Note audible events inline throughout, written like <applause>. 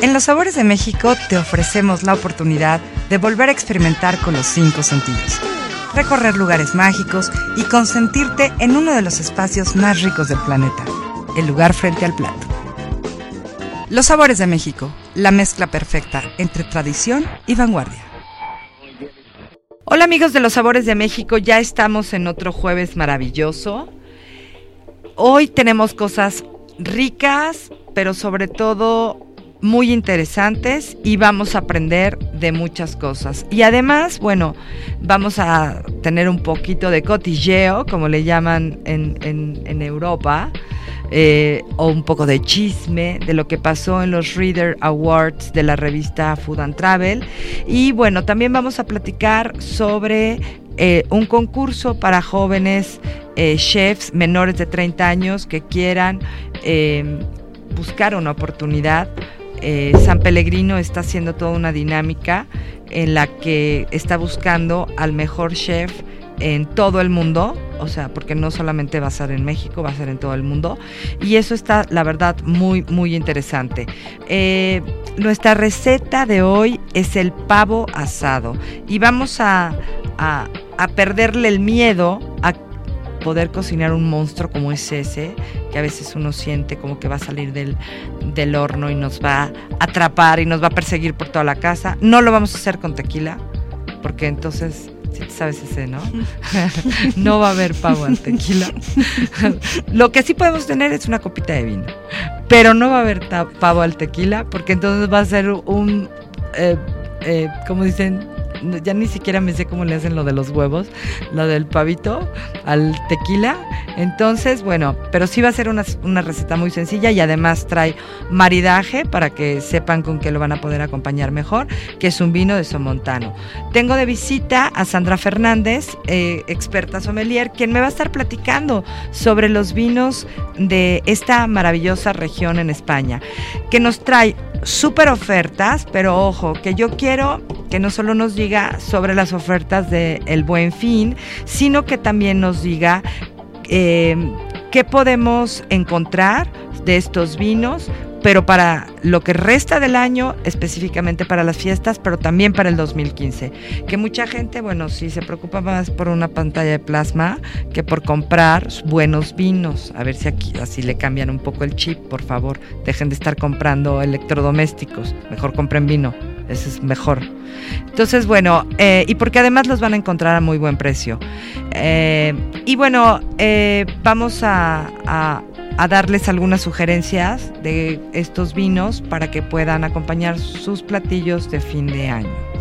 En Los Sabores de México te ofrecemos la oportunidad de volver a experimentar con los cinco sentidos, recorrer lugares mágicos y consentirte en uno de los espacios más ricos del planeta, el lugar frente al plato. Los Sabores de México, la mezcla perfecta entre tradición y vanguardia. Hola amigos de Los Sabores de México, ya estamos en otro jueves maravilloso. Hoy tenemos cosas ricas, pero sobre todo muy interesantes y vamos a aprender de muchas cosas. Y además, bueno, vamos a tener un poquito de cotilleo, como le llaman en, en, Europa, eh, o un poco de chisme de lo que pasó en los Reader Awards de la revista Food and Travel. Y bueno, también vamos a platicar sobre eh, un concurso para jóvenes eh, chefs menores de 30 años que quieran buscar una oportunidad eh, San Pellegrino está haciendo toda una dinámica en la que está buscando al mejor chef en todo el mundo, o sea, porque no solamente va a ser en México, va a ser en todo el mundo. Y eso está, la verdad, muy, muy interesante. Eh, nuestra receta de hoy es el pavo asado. Y vamos a, a, a perderle el miedo a poder cocinar un monstruo como es ese, que a veces uno siente como que va a salir del, del horno y nos va a atrapar y nos va a perseguir por toda la casa. No lo vamos a hacer con tequila, porque entonces si sabes ese, ¿no? <laughs> no va a haber pavo al tequila. <laughs> Lo que sí podemos tener es una copita de vino, pero no va a haber pavo al tequila porque entonces va a ser un, eh, eh, como dicen, ya ni siquiera me sé cómo le hacen lo de los huevos, lo del pavito al tequila. Entonces, bueno, pero sí va a ser una, receta muy sencilla y además trae maridaje para que sepan con qué lo van a poder acompañar mejor, que es un vino de Somontano. Tengo de visita a Sandra Fernández, eh, experta sommelier, quien me va a estar platicando sobre los vinos de esta maravillosa región en España, que nos trae súper ofertas, pero ojo, que yo quiero que no solo nos diga sobre las ofertas de El Buen Fin, sino que también nos diga eh, qué podemos encontrar de estos vinos pero para lo que resta del año, específicamente para las fiestas, pero también para el 2015. Que mucha gente, bueno, sí se preocupa más por una pantalla de plasma que por comprar buenos vinos. A ver si aquí así le cambian un poco el chip, por favor. Dejen de estar comprando electrodomésticos, mejor compren vino, ese es mejor. Entonces, bueno, eh, y porque además los van a encontrar a muy buen precio. Eh, y bueno, eh, vamos a darles algunas sugerencias de estos vinos para que puedan acompañar sus platillos de fin de año.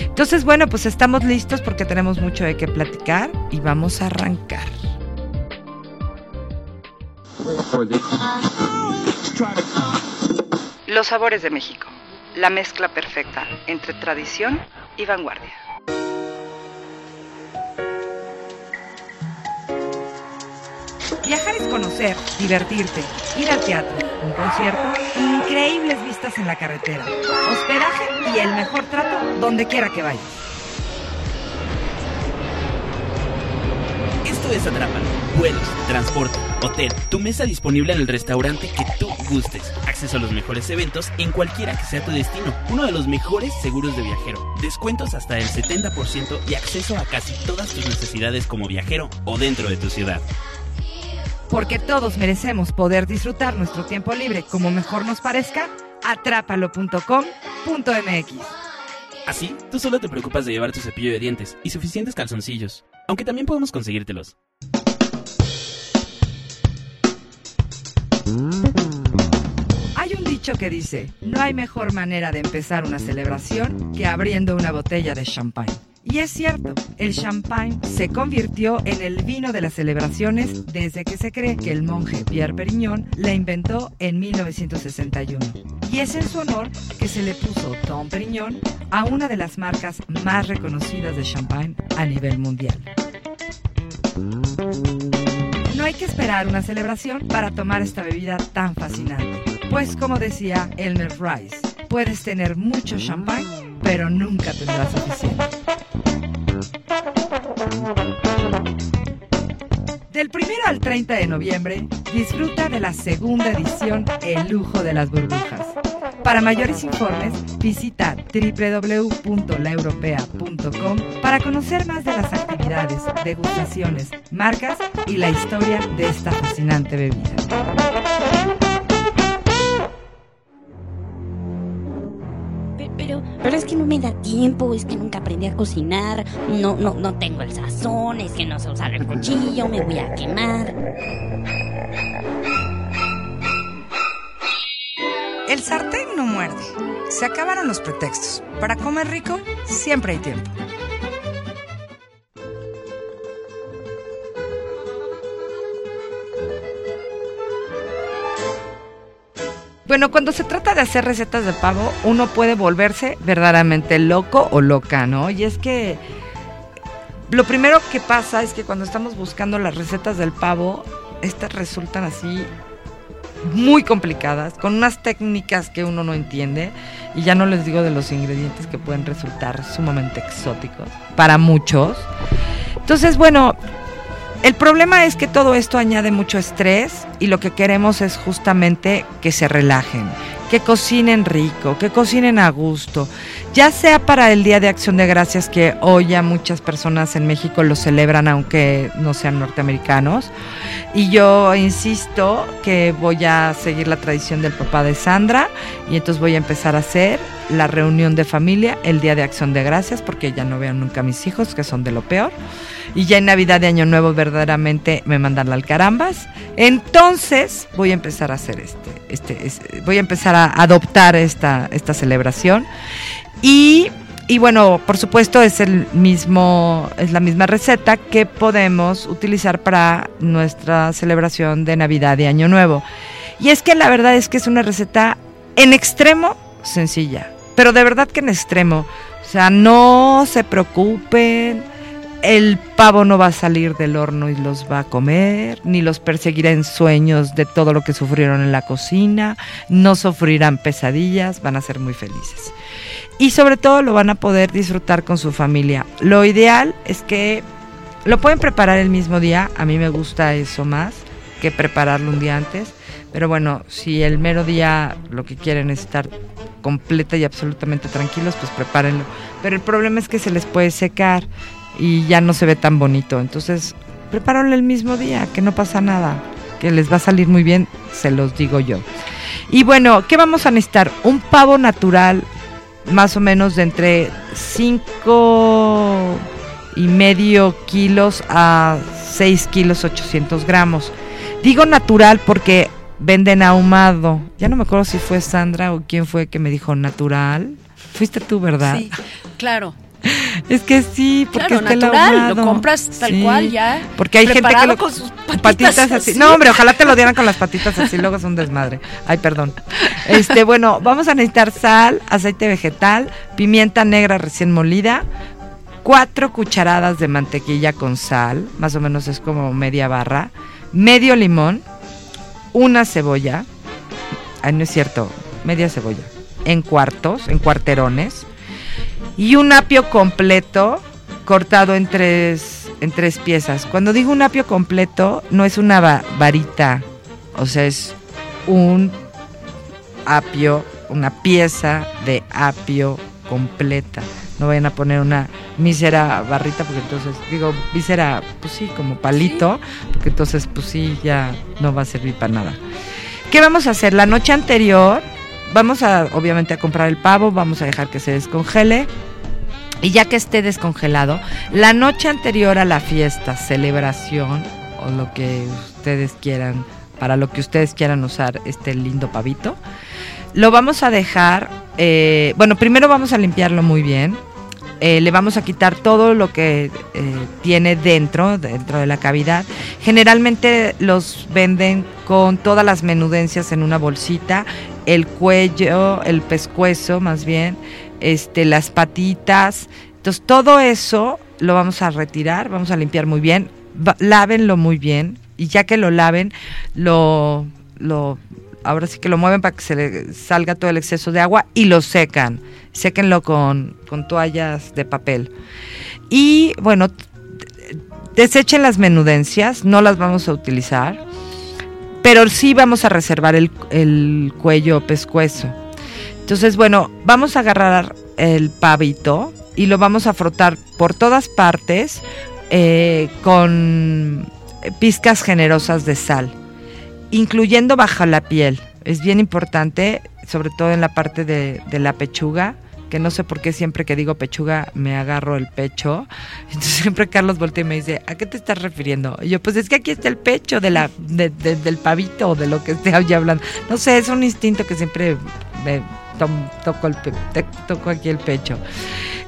Entonces, bueno, pues estamos listos porque tenemos mucho de qué platicar y vamos a arrancar. Los sabores de México, la mezcla perfecta entre tradición y vanguardia. Viajar es conocer, divertirte, ir al teatro, un concierto, increíbles vistas en la carretera, hospedaje y el mejor trato donde quiera que vayas. Esto es Atrápalo. Vuelos, transporte, hotel, tu mesa disponible en el restaurante que tú gustes, acceso a los mejores eventos en cualquiera que sea tu destino, uno de los mejores seguros de viajero, descuentos hasta el 70% y acceso a casi todas tus necesidades como viajero o dentro de tu ciudad porque todos merecemos poder disfrutar nuestro tiempo libre como mejor nos parezca, atrápalo.com.mx. Así, tú solo te preocupas de llevar tu cepillo de dientes y suficientes calzoncillos, aunque también podemos conseguírtelos. Hay un dicho que dice, no hay mejor manera de empezar una celebración que abriendo una botella de champagne. Y es cierto, el champagne se convirtió en el vino de las celebraciones desde que se cree que el monje Pierre Perignon la inventó en 1961. Y es en su honor que se le puso Tom Perignon a una de las marcas más reconocidas de champagne a nivel mundial. No hay que esperar una celebración para tomar esta bebida tan fascinante. Pues como decía Elmer Rice, puedes tener mucho champagne, pero nunca tendrás suficiente. Del 1 al 30 de noviembre, disfruta de la segunda edición El Lujo de las Burbujas. Para mayores informes, visita www.laeuropea.com para conocer más de las actividades, degustaciones, marcas y la historia de esta fascinante bebida. Pero, es que no me da tiempo, es que nunca aprendí a cocinar, no, no, no tengo el sazón, es que no sé usar el cuchillo, me voy a quemar. El sartén no muerde. Se acabaron los pretextos. Para comer rico, siempre hay tiempo. Bueno, cuando se trata de hacer recetas de pavo, uno puede volverse verdaderamente loco o loca, ¿no? Y es que lo primero que pasa es que cuando estamos buscando las recetas del pavo, estas resultan así muy complicadas, con unas técnicas que uno no entiende, y ya no les digo de los ingredientes que pueden resultar sumamente exóticos para muchos. Entonces, bueno, el problema es que todo esto añade mucho estrés y lo que queremos es justamente que se relajen, que cocinen rico, que cocinen a gusto, ya sea para el Día de Acción de Gracias que hoy ya muchas personas en México lo celebran aunque no sean norteamericanos. Y yo insisto que voy a seguir la tradición del papá de Sandra y entonces voy a empezar a hacer la reunión de familia el Día de Acción de Gracias porque ya no veo nunca a mis hijos que son de lo peor y ya en Navidad de Año Nuevo verdaderamente me mandan al carambas. Entonces voy a empezar a hacer este, este, voy a empezar a adoptar esta, esta celebración. Y, y, bueno, por supuesto es el mismo, es la misma receta que podemos utilizar para nuestra celebración de Navidad y Año Nuevo. Y es que la verdad es que es una receta en extremo sencilla, pero de verdad que en extremo. O sea, no se preocupen el pavo no va a salir del horno y los va a comer, ni los perseguirá en sueños de todo lo que sufrieron en la cocina, no sufrirán pesadillas, van a ser muy felices. Y sobre todo lo van a poder disfrutar con su familia. Lo ideal es que lo pueden preparar el mismo día, a mí me gusta eso más que prepararlo un día antes, pero bueno, si el mero día lo que quieren es estar completa y absolutamente tranquilos, pues prepárenlo. Pero el problema es que se les puede secar y ya no se ve tan bonito. Entonces, prepárenlo el mismo día, que no pasa nada, que les va a salir muy bien, se los digo yo. Y bueno, ¿qué vamos a necesitar? Un pavo natural, más o menos de entre 5 y medio kilos a 6 kilos 800 gramos. Digo natural porque venden ahumado. Ya no me acuerdo si fue Sandra o quién fue que me dijo natural. Fuiste tú, ¿verdad? Sí, claro. <laughs> Es que sí, porque claro, natural, lo compras tal cual ya. Porque hay gente que lo con sus patitas, así. No, hombre, ojalá te lo dieran con las patitas así, luego es un desmadre. Ay, perdón. Este, bueno, vamos a necesitar sal, aceite vegetal, pimienta negra recién molida, cuatro cucharadas de mantequilla con sal, más o menos es como media barra, medio limón, una cebolla, ay, no es cierto, media cebolla, en cuartos, en cuarterones, y un apio completo cortado en tres, en tres piezas. Cuando digo un apio completo, no es una varita, o sea, es un apio, una pieza de apio completa. No vayan a poner una mísera barrita, porque entonces, digo, mísera, pues sí, como palito, porque entonces, pues sí, ya no va a servir para nada. ¿Qué vamos a hacer? La noche anterior, vamos a, obviamente, a comprar el pavo, vamos a dejar que se descongele. Y ya que esté descongelado, la noche anterior a la fiesta, celebración o lo que ustedes quieran, para lo que ustedes quieran usar este lindo pavito, lo vamos a dejar, eh, bueno, primero vamos a limpiarlo muy bien, eh, le vamos a quitar todo lo que eh, tiene dentro, dentro de la cavidad. Generalmente los venden con todas las menudencias en una bolsita, el cuello, el pescuezo más bien, este, las patitas. Entonces todo eso lo vamos a retirar, vamos a limpiar muy bien, lávenlo muy bien y ya que lo laven, lo, lo ahora sí que lo mueven para que se le salga todo el exceso de agua y lo secan. Séquenlo con, toallas de papel. Y bueno, desechen las menudencias, no las vamos a utilizar, pero sí vamos a reservar el, el cuello pescuezo. Entonces, bueno, vamos a agarrar el pavito y lo vamos a frotar por todas partes eh, con pizcas generosas de sal incluyendo bajo la piel. Es bien importante, sobre todo en la parte de, la pechuga, que no sé por qué siempre que digo pechuga me agarro el pecho. <laughs> Entonces siempre Carlos voltea me dice, ¿a qué te estás refiriendo? Y yo, pues es que aquí está el pecho de la, del pavito o de lo que esté hablando. No sé, es un instinto que siempre me toco, el, toco aquí el pecho.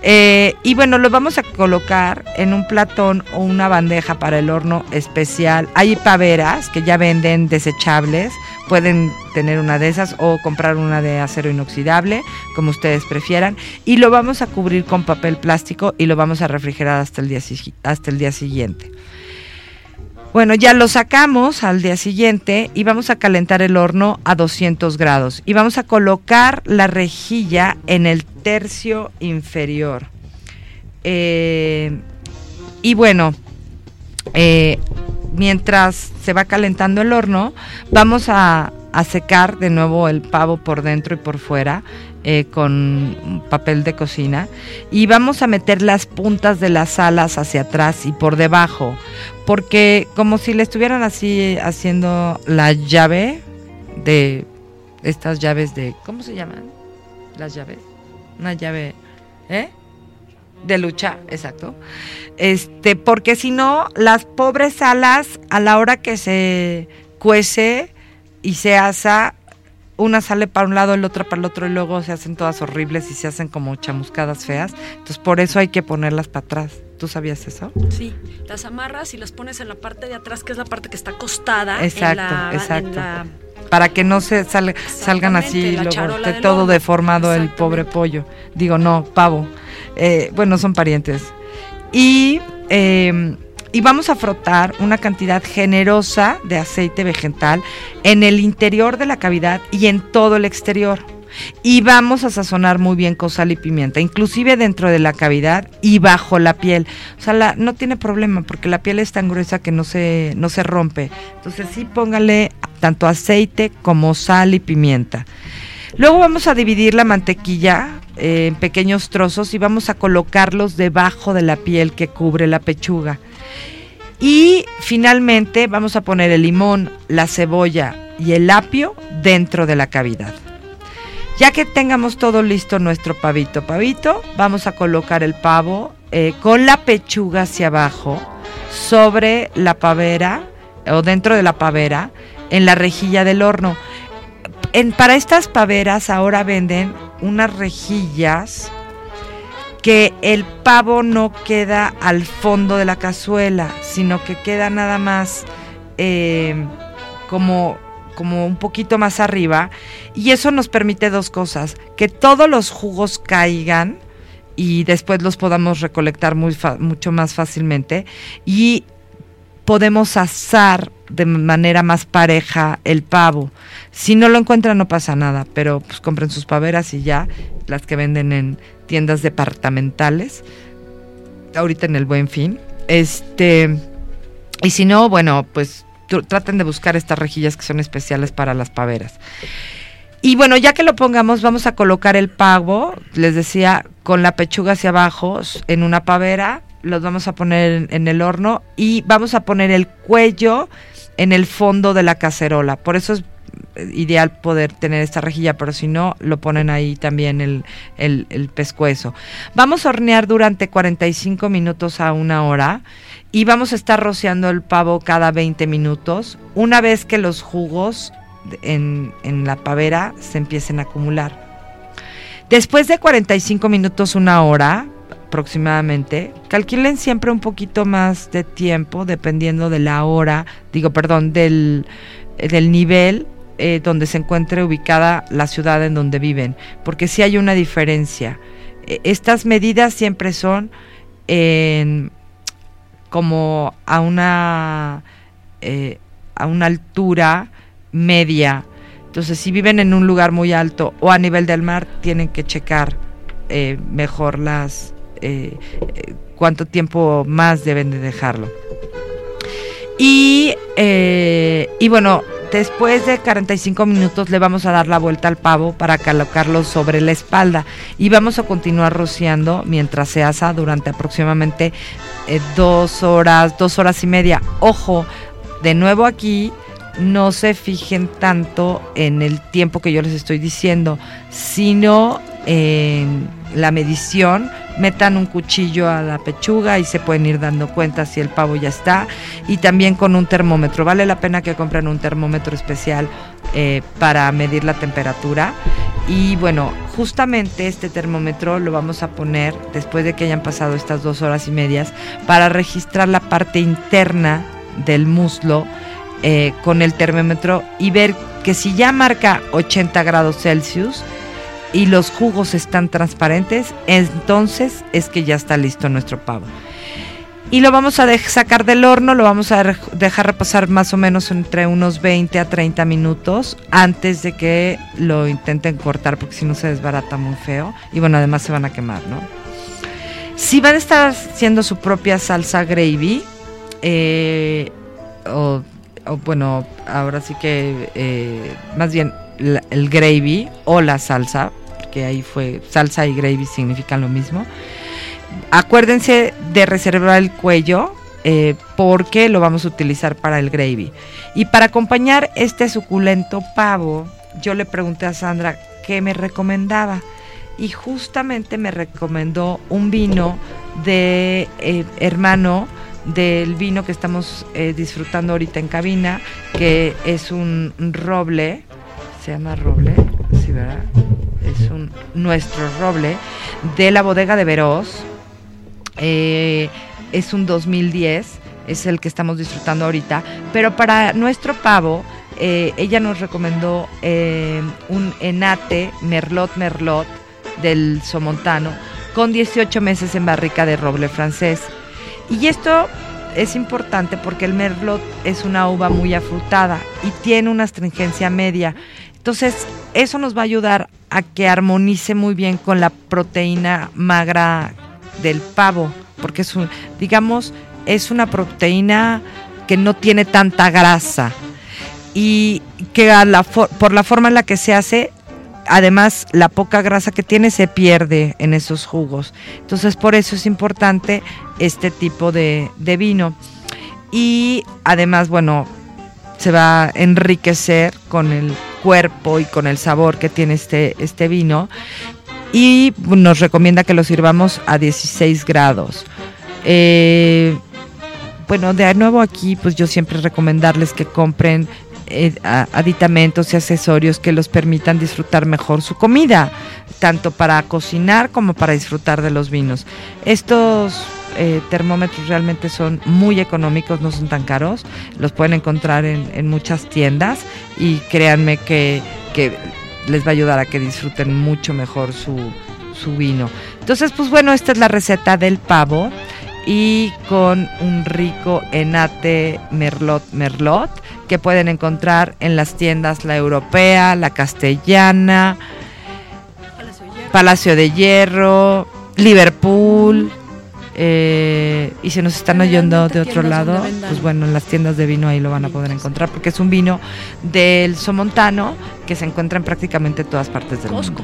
Eh, y bueno, lo vamos a colocar en un platón o una bandeja para el horno especial. Hay paveras que ya venden desechables. Pueden tener una de esas o comprar una de acero inoxidable, como ustedes prefieran. Y lo vamos a cubrir con papel plástico y lo vamos a refrigerar hasta el día, hasta el día siguiente. Bueno, ya lo sacamos al día siguiente y vamos a calentar el horno a 200 grados y vamos a colocar la rejilla en el tercio inferior. Eh, y bueno, eh, mientras se va calentando el horno, vamos a, a secar de nuevo el pavo por dentro y por fuera eh, con papel de cocina y vamos a meter las puntas de las alas hacia atrás y por debajo, porque como si le estuvieran así haciendo la llave de estas llaves de, ¿cómo se llaman? Las llaves. Una llave, ¿eh? De lucha, exacto. Este, porque si no, las pobres alas, a la hora que se cuece y se asa, una sale para un lado, el otro para el otro y luego se hacen todas horribles y se hacen como chamuscadas feas. Entonces por eso hay que ponerlas para atrás. ¿Tú sabías eso? Sí, las amarras y las pones en la parte de atrás, que es la parte que está acostada. Exacto, exacto. Para que no se salgan así luego de todo deformado el pobre pollo. Digo, no, pavo. Eh, bueno, son parientes. Y eh, y vamos a frotar una cantidad generosa de aceite vegetal en el interior de la cavidad y en todo el exterior. Y vamos a sazonar muy bien con sal y pimienta, inclusive dentro de la cavidad y bajo la piel. O sea, no tiene problema porque la piel es tan gruesa que no se, no se rompe. Entonces sí póngale tanto aceite como sal y pimienta. Luego vamos a dividir la mantequilla eh, en pequeños trozos y vamos a colocarlos debajo de la piel que cubre la pechuga. Y finalmente vamos a poner el limón, la cebolla y el apio dentro de la cavidad. Ya que tengamos todo listo nuestro pavito pavito, vamos a colocar el pavo eh, con la pechuga hacia abajo sobre la pavera o dentro de la pavera en la rejilla del horno. En, para estas paveras ahora venden unas rejillas que el pavo no queda al fondo de la cazuela, sino que queda nada más eh, como, como un poquito más arriba. Y eso nos permite dos cosas, que todos los jugos caigan y después los podamos recolectar mucho más fácilmente. Y podemos asar de manera más pareja el pavo. Si no lo encuentran no pasa nada, pero pues compren sus paveras y ya, las que venden en tiendas departamentales, ahorita en el buen fin. Este, y si no, bueno, pues traten de buscar estas rejillas que son especiales para las paveras. Y bueno, ya que lo pongamos, vamos a colocar el pavo, les decía, con la pechuga hacia abajo en una pavera, los vamos a poner en el horno y vamos a poner el cuello en el fondo de la cacerola. Por eso es ideal poder tener esta rejilla, pero si no, lo ponen ahí también el, el, pescuezo. Vamos a hornear durante 45 minutos a una hora y vamos a estar rociando el pavo cada 20 minutos, una vez que los jugos en, en la pavera se empiecen a acumular. Después de 45 minutos, una hora, aproximadamente. Calculen siempre un poquito más de tiempo dependiendo de la hora, digo, perdón, del, del nivel eh, donde se encuentre ubicada la ciudad en donde viven, porque sí hay una diferencia. E, estas medidas siempre son en, como a una, eh, a una altura media. Entonces, si viven en un lugar muy alto o a nivel del mar, tienen que checar eh, mejor las eh, cuánto tiempo más deben de dejarlo. Y, y bueno, después de 45 minutos le vamos a dar la vuelta al pavo para colocarlo sobre la espalda y vamos a continuar rociando mientras se asa durante aproximadamente dos horas, dos horas y media. Ojo, de nuevo aquí no se fijen tanto en el tiempo que yo les estoy diciendo, sino en la medición, metan un cuchillo a la pechuga y se pueden ir dando cuenta si el pavo ya está. Y también con un termómetro. Vale la pena que compren un termómetro especial eh, para medir la temperatura. Y bueno, justamente este termómetro lo vamos a poner después de que hayan pasado estas dos horas y medias para registrar la parte interna del muslo eh, con el termómetro y ver que si ya marca 80 grados Celsius, y los jugos están transparentes, entonces es que ya está listo nuestro pavo. Y lo vamos a sacar del horno, lo vamos a dejar reposar más o menos entre unos 20 a 30 minutos antes de que lo intenten cortar porque si no se desbarata muy feo y bueno, además se van a quemar, ¿no? Si van a estar haciendo su propia salsa gravy, eh, o, bueno, ahora sí que eh, más bien el gravy o la salsa, que ahí fue salsa y gravy significan lo mismo. Acuérdense de reservar el cuello eh, porque lo vamos a utilizar para el gravy. Y para acompañar este suculento pavo, yo le pregunté a Sandra qué me recomendaba. Y justamente me recomendó un vino de eh, hermano del vino que estamos eh, disfrutando ahorita en cabina, que es un roble, se llama roble, ¿sí verdad? es un, nuestro roble de la bodega de Veroz. Eh, es un 2010, es el que estamos disfrutando ahorita. Pero para nuestro pavo, eh, ella nos recomendó un enate Merlot Merlot del Somontano con 18 meses en barrica de roble francés. Y esto es importante porque el Merlot es una uva muy afrutada y tiene una astringencia media. Entonces, eso nos va a ayudar a que armonice muy bien con la proteína magra del pavo, porque es un, digamos, es una proteína que no tiene tanta grasa y que por la forma en la que se hace, además la poca grasa que tiene se pierde en esos jugos. Entonces por eso es importante este tipo de, vino. Y además, bueno, se va a enriquecer con el cuerpo y con el sabor que tiene este, este vino. Y nos recomienda que lo sirvamos a 16 grados. Eh, bueno, de nuevo aquí, pues yo siempre recomendarles que compren aditamentos y accesorios que los permitan disfrutar mejor su comida, tanto para cocinar como para disfrutar de los vinos. Estos eh, termómetros realmente son muy económicos, no son tan caros, los pueden encontrar en, muchas tiendas y créanme que, les va a ayudar a que disfruten mucho mejor su, su vino. Entonces, pues bueno, esta es la receta del pavo y con un rico enate merlot merlot que pueden encontrar en las tiendas la europea, la castellana, Palacio de Hierro, Liverpool, eh, y si nos están oyendo de otro lado, pues bueno, en las tiendas de vino ahí lo van a poder encontrar, porque es un vino del Somontano que se encuentra en prácticamente todas partes del mundo.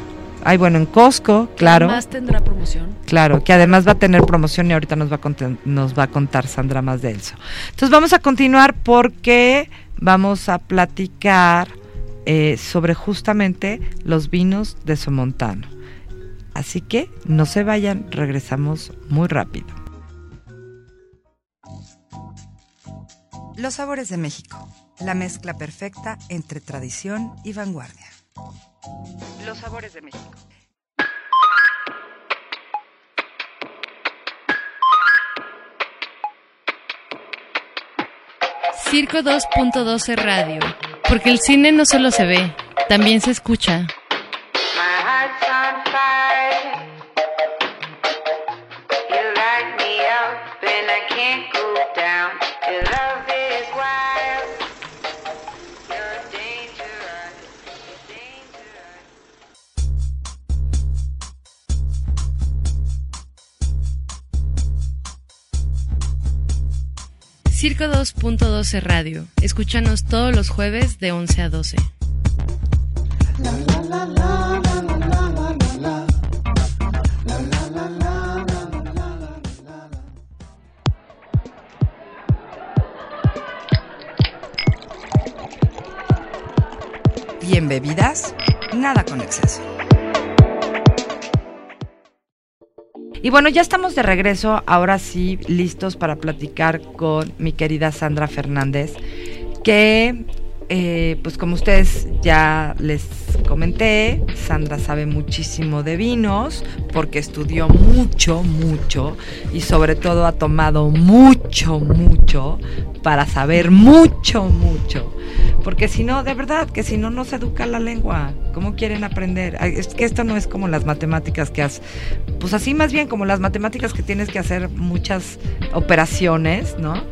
Ay, bueno, en Costco, claro. Además tendrá promoción. Claro, que además va a tener promoción y ahorita nos va a, contar, nos va a contar Sandra más de eso. Entonces vamos a continuar porque vamos a platicar eh, sobre justamente los vinos de Somontano. Así que no se vayan, regresamos muy rápido. Los sabores de México, la mezcla perfecta entre tradición y vanguardia. Los sabores de México. Circo 2.12 Radio. Porque el cine no solo se ve, también se escucha. Circo 2.12 Radio. Escúchanos todos los jueves de 11 a 12. Bien bebidas, nada con exceso. Y bueno, ya estamos de regreso, ahora sí, listos para platicar con mi querida Sandra Fernández, que, eh, pues como ustedes ya les comenté, Sandra sabe muchísimo de vinos, porque estudió mucho, mucho, y sobre todo ha tomado mucho, mucho, para saber mucho, mucho. Porque si no, de verdad, que si no, no se educa la lengua. ¿Cómo quieren aprender? Es que esto no es como las matemáticas que has... Pues así más bien como las matemáticas que tienes que hacer muchas operaciones, ¿no?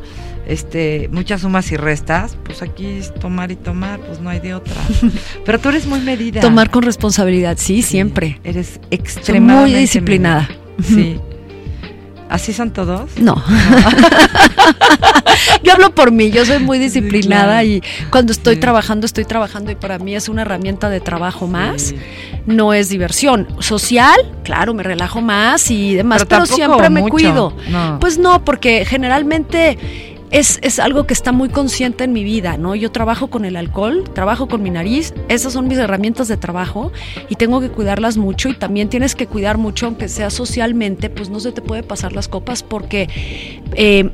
Este, muchas sumas y restas, pues aquí es tomar y tomar, pues no hay de otra. <laughs> Pero tú eres muy medida. Tomar con responsabilidad, sí, siempre. Eres Soy extremadamente muy disciplinada. medida. Sí. ¿Así son todos? No. <laughs> yo hablo por mí, yo soy muy disciplinada claro. y cuando estoy Sí. trabajando, estoy trabajando y para mí es una herramienta de trabajo más, Sí. no es diversión. Social, claro, me relajo más y demás, Pero siempre me mucho, cuido. no. Pues no, porque generalmente es, es algo que está muy consciente en mi vida, ¿no? Yo trabajo con el alcohol, trabajo con mi nariz, esas son mis herramientas de trabajo y tengo que cuidarlas mucho y también tienes que cuidar mucho, aunque sea socialmente, pues no se te puede pasar las copas porque eh,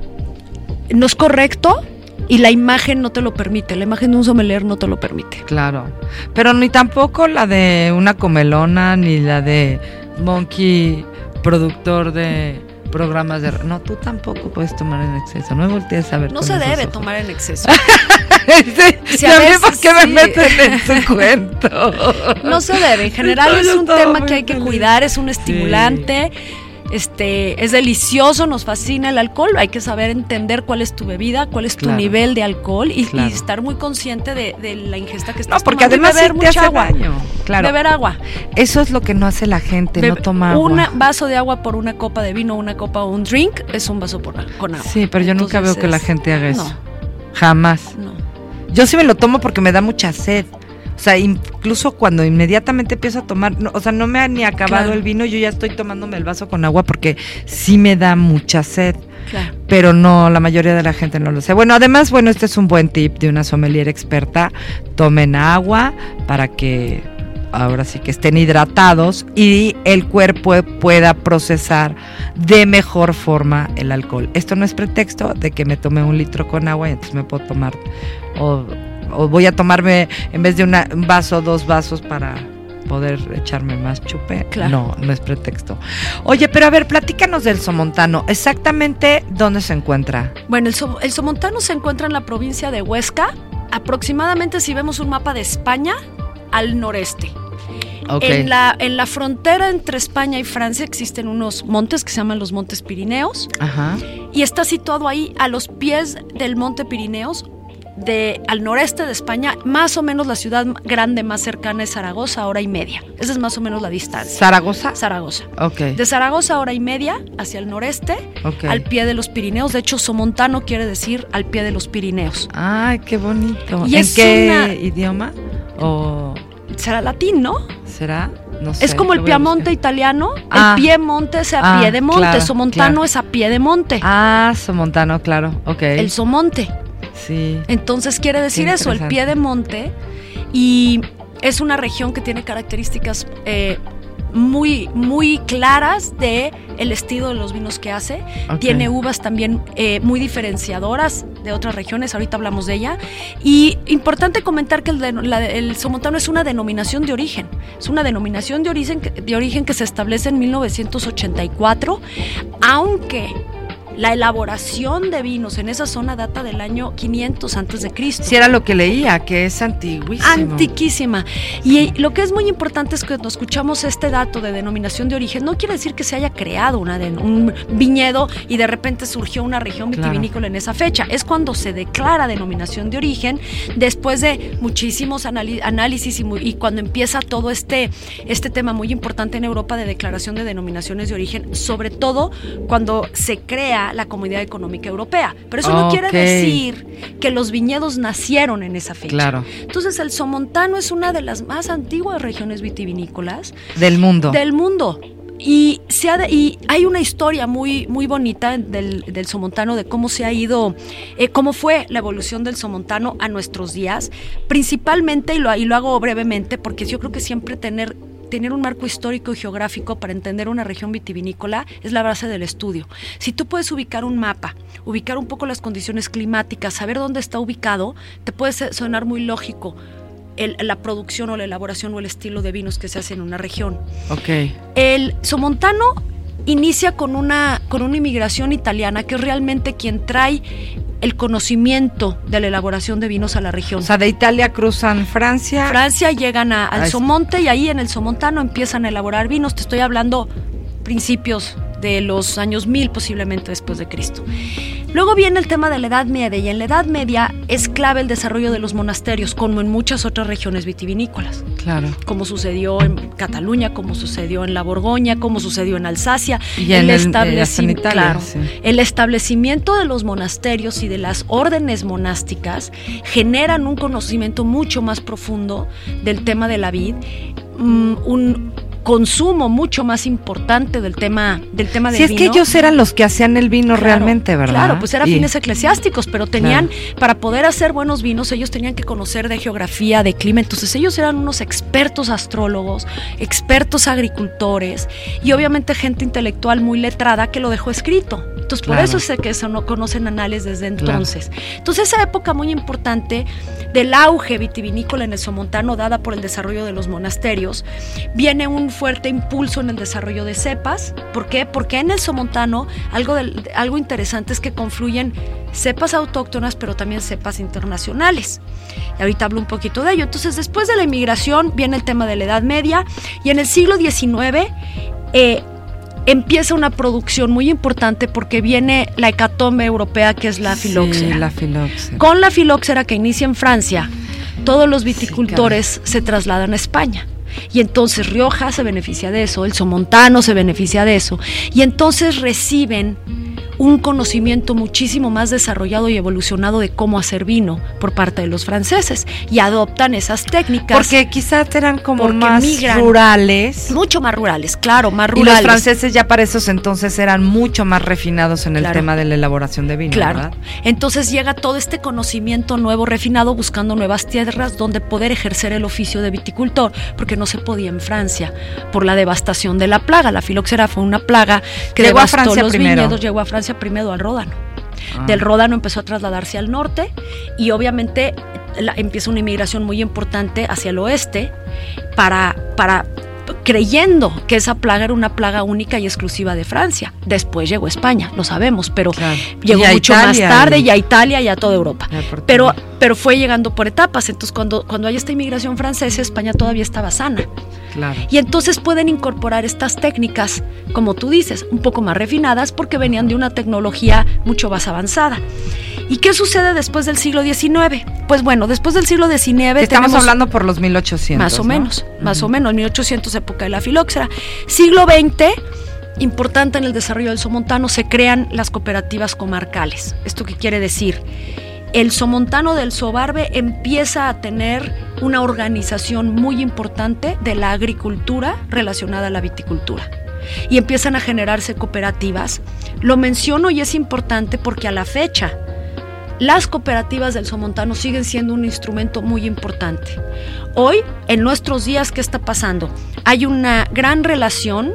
no es correcto y la imagen no te lo permite, la imagen de un sommelier no te lo permite. Claro. Pero ni tampoco la de una comelona, ni la de Monkey, productor de programas de... No, tú tampoco puedes tomar en exceso. No me voltees a ver. No se debe ojos. tomar en exceso. <laughs> sí, Si ¿y a a mí veces por qué me meten en su <laughs> cuento? No se debe, en general es un tema que hay que cuidar, es un estimulante. Este, es delicioso, nos fascina el alcohol, hay que saber entender cuál es tu bebida, cuál es tu nivel de alcohol y, estar muy consciente de, de la ingesta que estás No, porque tomando además beber sí te mucha hace agua. daño. Claro. Beber agua. Eso es lo que no hace la gente, no toma agua. Un vaso de agua por una copa de vino, una copa o un drink es un vaso por, con agua. Sí, pero yo nunca veo que la gente haga eso. No, Jamás. no. Yo sí me lo tomo porque me da mucha sed. O sea, incluso cuando inmediatamente empiezo a tomar, no, o sea, no me ha ni acabado Claro. el vino, yo ya estoy tomándome el vaso con agua porque sí me da mucha sed. Claro. Pero no, la mayoría de la gente no lo sé. Bueno, además, bueno, este es un buen tip de una sommelier experta. Tomen agua para que ahora sí que estén hidratados y el cuerpo pueda procesar de mejor forma el alcohol. Esto no es pretexto de que me tome un litro con agua y entonces me puedo tomar o, o voy a tomarme en vez de una- un vaso, dos vasos para poder echarme más chupe. Claro. No, no es pretexto. Oye, pero a ver, platícanos del Somontano. Exactamente dónde se encuentra. Bueno, el, so- el somontano se encuentra en la provincia de Huesca, aproximadamente si vemos un mapa de España, al noreste. Ok. En, la, en la frontera entre España y Francia existen unos montes que se llaman los Montes Pirineos Ajá. y está situado ahí a los pies del Monte Pirineos. De, al noreste de España, más o menos la ciudad grande más cercana es Zaragoza, hora y media. Esa es más o menos la distancia. ¿Zaragoza? Zaragoza. Ok. De Zaragoza, hora y media, hacia el noreste, ok. al pie de los Pirineos. De hecho, Somontano quiere decir al pie de los Pirineos. Ay, qué bonito. Y ¿En es qué una- idioma? ¿O Será latín, ¿no? será? No sé. es como el Piamonte italiano. Ah. el piemonte es a Ah, pie de monte. claro, Somontano claro. es a pie de monte. Ah, Somontano, claro. Ok. El somonte. Sí. Entonces quiere decir Qué eso, el pie de monte. Y es una región que tiene características eh, muy, muy claras de el estilo de los vinos que hace. Tiene uvas también eh, muy diferenciadoras de otras regiones, ahorita hablamos de ella. Y importante comentar que el, de- la- el somontano es una denominación de origen. Es una denominación de origen, de origen que se establece en 1984, aunque la elaboración de vinos en esa zona data del año 500 antes de Cristo. Si era lo que leía, que es antiguísimo. Antiquísima. Y lo que es muy importante es que cuando escuchamos este dato de denominación de origen, no quiere decir que se haya creado una de- un viñedo y de repente surgió una región Claro. vitivinícola en esa fecha. Es cuando se declara denominación de origen, después de muchísimos análisis y, y cuando empieza todo este, este tema muy importante en Europa de declaración de denominaciones de origen, sobre todo cuando se crea la Comunidad Económica Europea. Pero eso no quiere decir que los viñedos nacieron en esa fecha. Claro. Entonces el Somontano es una de las más antiguas regiones vitivinícolas Del mundo. del mundo. Y, se ha de- y hay una historia muy, muy bonita del, del Somontano de cómo se ha ido, eh, cómo fue la evolución del Somontano a nuestros días. Principalmente, y lo, y lo hago brevemente, porque yo creo que siempre tener tener un marco histórico y geográfico para entender una región vitivinícola es la base del estudio. Si tú puedes ubicar un mapa, ubicar un poco las condiciones climáticas, saber dónde está ubicado, te puede sonar muy lógico el- la producción o la elaboración o el estilo de vinos que se hace en una región. Ok. El somontano inicia con una, con una inmigración italiana que es realmente quien trae el conocimiento de la elaboración de vinos a la región. O sea, de Italia cruzan Francia. Francia llegan a- al. Somonte y ahí en el Somontano empiezan a elaborar vinos. Te estoy hablando principios de los años 1000 posiblemente después de Cristo. Luego viene el tema de la Edad Media y en la Edad Media es clave el desarrollo de los monasterios como en muchas otras regiones vitivinícolas Claro. como sucedió en Cataluña, como sucedió en la Borgoña, como sucedió en Alsacia. Y en el- estableci- hasta en Italia, claro, sí. el establecimiento de los monasterios y de las órdenes monásticas generan un conocimiento mucho más profundo del tema de la vid, mm, un consumo mucho más importante del tema del tema del Si es que vino. ellos eran los que hacían el vino Claro, realmente, ¿verdad? Claro, pues eran Y- fines eclesiásticos, pero tenían, para poder hacer buenos vinos, ellos tenían que conocer de geografía, de clima. Entonces ellos eran unos expertos astrólogos, expertos agricultores y obviamente gente intelectual muy letrada que lo dejó escrito. Entonces por Claro. eso sé que eso no conocen anales desde entonces. Entonces esa época muy importante del auge vitivinícola en el Somontano dada por el desarrollo de los monasterios, viene un fuerte impulso en el desarrollo de cepas. ¿Por qué? Porque en el Somontano algo, del- algo interesante es que confluyen cepas autóctonas, pero también cepas internacionales. Y ahorita hablo un poquito de ello. Entonces, después de la inmigración viene el tema de la Edad Media y en el siglo XIX eh, empieza una producción muy importante porque viene la hecatombe europea que es la Sí, filoxera. la filoxera. Con la filoxera que inicia en Francia, todos los viticultores se trasladan a España. Y entonces Rioja se beneficia de eso, el Somontano se beneficia de eso. Y entonces reciben un conocimiento muchísimo más desarrollado y evolucionado de cómo hacer vino por parte de los franceses. Y adoptan esas técnicas. Porque quizás eran como más migran. rurales. mucho más rurales, claro, más Y rurales. los franceses ya para esos entonces eran mucho más refinados en el Claro. tema de la elaboración de vino, Claro. ¿verdad? Entonces llega todo este conocimiento nuevo, refinado, buscando nuevas tierras donde poder ejercer el oficio de viticultor, porque no se podía en Francia por la devastación de la plaga. La filoxera fue una plaga que Llegó a devastó Francia los primero. viñedos, llegó a Francia primero al Ródano. Ah. Del Ródano empezó a trasladarse al norte y obviamente la- empieza una inmigración muy importante hacia el oeste para, para creyendo que esa plaga era una plaga única y exclusiva de Francia. Después llegó a España, lo sabemos, pero Claro. llegó mucho Italia, más tarde y- a Italia y a toda Europa. Pero, pero fue llegando por etapas. Entonces, cuando, cuando hay esta inmigración francesa, España todavía estaba sana. Claro. Y entonces pueden incorporar estas técnicas, como tú dices, un poco más refinadas porque venían de una tecnología mucho más avanzada. ¿Y qué sucede después del siglo XIX? Pues bueno, después del siglo XIX Estamos hablando por los 1800. más o ¿no? menos, más o menos, 1800 época de la filoxera. Siglo XX, importante en el desarrollo del somontano, se crean las cooperativas comarcales. ¿Esto qué quiere decir? El somontano del Sobarbe empieza a tener una organización muy importante de la agricultura relacionada a la viticultura. Y empiezan a generarse cooperativas. Lo menciono y es importante porque a la fecha las cooperativas del Somontano siguen siendo un instrumento muy importante. Hoy, en nuestros días, ¿qué está pasando? Hay una gran relación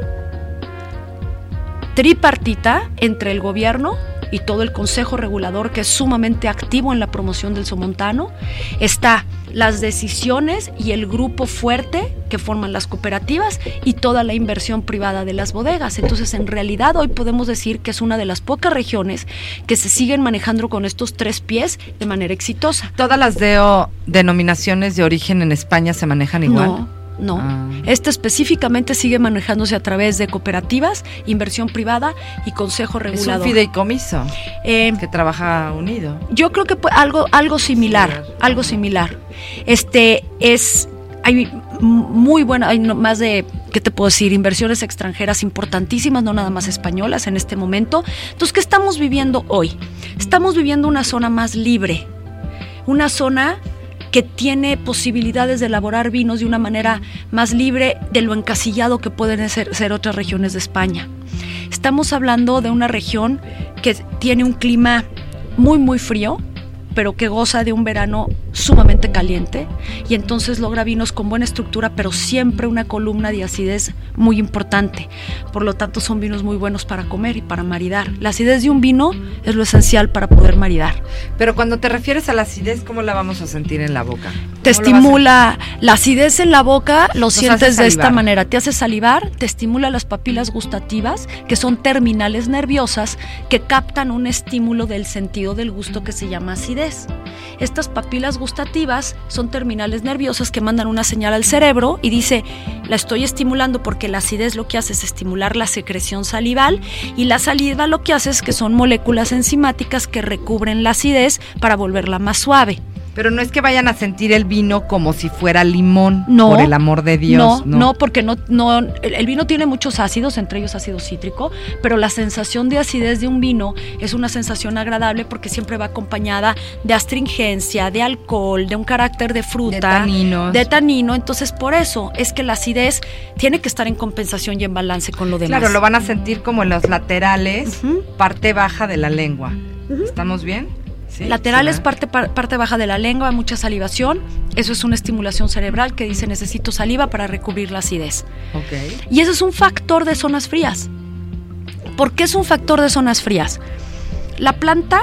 tripartita entre el gobierno, y todo el consejo regulador que es sumamente activo en la promoción del somontano. Está las decisiones y el grupo fuerte que forman las cooperativas y toda la inversión privada de las bodegas. Entonces, en realidad hoy podemos decir que es una de las pocas regiones que se siguen manejando con estos tres pies de manera exitosa. ¿Todas las DEO denominaciones de origen en España se manejan igual? No. No, ah. este específicamente sigue manejándose a través de cooperativas, inversión privada y consejo regulador. Es un fideicomiso eh, que trabaja unido. Yo creo que algo, algo similar, algo similar. Este es hay muy buena, hay más de, ¿qué te puedo decir? Inversiones extranjeras importantísimas, no nada más españolas en este momento. Entonces, ¿qué estamos viviendo hoy? Estamos viviendo una zona más libre, una zona que tiene posibilidades de elaborar vinos de una manera más libre de lo encasillado que pueden ser, otras regiones de España. Estamos hablando de una región que tiene un clima muy, muy frío, pero que goza de un verano sumamente caliente y entonces logra vinos con buena estructura, pero siempre una columna de acidez muy importante. Por lo tanto, son vinos muy buenos para comer y para maridar. La acidez de un vino es lo esencial para poder maridar. Pero cuando te refieres a la acidez, ¿cómo la vamos a sentir en la boca? Te estimula la acidez en la boca, lo sientes de esta manera, te hace salivar, te estimula las papilas gustativas, que son terminales nerviosas que captan un estímulo del sentido del gusto que se llama acidez. Estas papilas gustativas son terminales nerviosas que mandan una señal al cerebro y dice, la estoy estimulando porque la acidez lo que hace es estimular la secreción salival y la saliva lo que hace es que son moléculas enzimáticas que recubren la acidez para volverla más suave. Pero no es que vayan a sentir el vino como si fuera limón, no, por el amor de Dios. No, no, porque no, no, el, vino tiene muchos ácidos, entre ellos ácido cítrico, pero la sensación de acidez de un vino es una sensación agradable porque siempre va acompañada de astringencia, de alcohol, de un carácter de fruta, de taninos. De tanino. Entonces, por eso es que la acidez tiene que estar en compensación y en balance con lo demás. Claro, lo van a sentir como en los laterales, parte baja de la lengua. ¿Estamos bien? Lateral es parte, parte baja de la lengua, mucha salivación. Eso es una estimulación cerebral que dice necesito saliva para recubrir la acidez. Y eso es un factor de zonas frías. ¿Por qué es un factor de zonas frías? La planta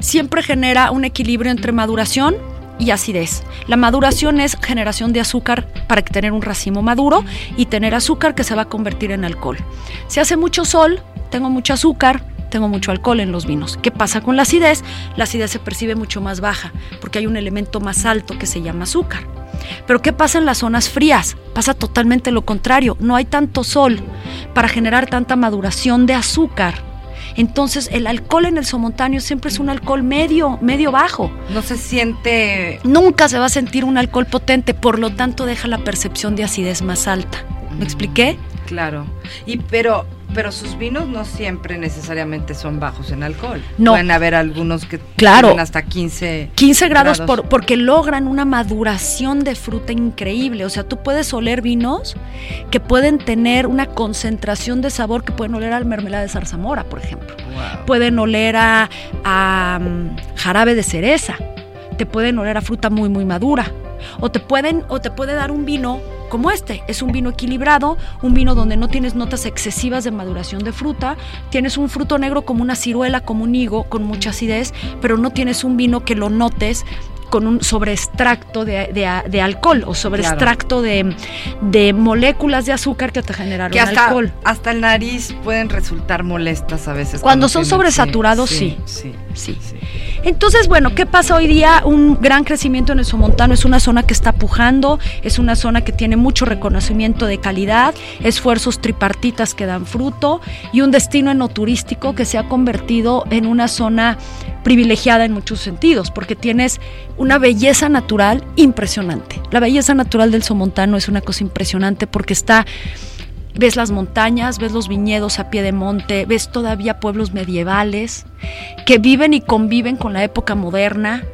siempre genera un equilibrio entre maduración y acidez. La maduración es generación de azúcar para tener un racimo maduro y tener azúcar que se va a convertir en alcohol. Si hace mucho sol, tengo mucho azúcar, tengo mucho alcohol en los vinos. ¿Qué pasa con la acidez? La acidez se percibe mucho más baja porque hay un elemento más alto que se llama azúcar. Pero ¿qué pasa en las zonas frías? Pasa totalmente lo contrario. No hay tanto sol para generar tanta maduración de azúcar. Entonces el alcohol en el somontáneo siempre es un alcohol medio, medio bajo. No se siente... Nunca se va a sentir un alcohol potente, por lo tanto deja la percepción de acidez más alta. ¿Me expliqué? Claro. Y pero pero sus vinos no siempre necesariamente son bajos en alcohol. No. Pueden haber algunos que claro, tienen hasta 15 15 grados, Por, porque logran una maduración de fruta increíble. O sea, tú puedes oler vinos que pueden tener una concentración de sabor que pueden oler a mermelada de zarzamora, por ejemplo. Pueden oler a, a mm, jarabe de cereza. Te pueden oler a fruta muy muy madura. O te pueden o te puede dar un vino como este. Es un vino equilibrado, un vino donde no tienes notas excesivas de maduración de fruta, tienes un fruto negro como una ciruela, como un higo, con mucha acidez, pero no tienes un vino que lo notes con un sobreextracto de, de, alcohol o sobreextracto de, de, moléculas de azúcar que te generaron que hasta, alcohol. Hasta el nariz pueden resultar molestas a veces. Cuando, son sobresaturados, sí sí, sí Entonces, bueno, ¿qué pasa hoy día? Un gran crecimiento en el Somontano. Es una zona que está pujando, es una zona que tiene mucho reconocimiento de calidad, esfuerzos tripartitas que dan fruto y un destino enoturístico que se ha convertido en una zona privilegiada en muchos sentidos, porque tienes una belleza natural impresionante. La belleza natural del Somontano es una cosa impresionante porque está ves las montañas, ves los viñedos a pie de monte, ves todavía pueblos medievales que viven y conviven con la época moderna,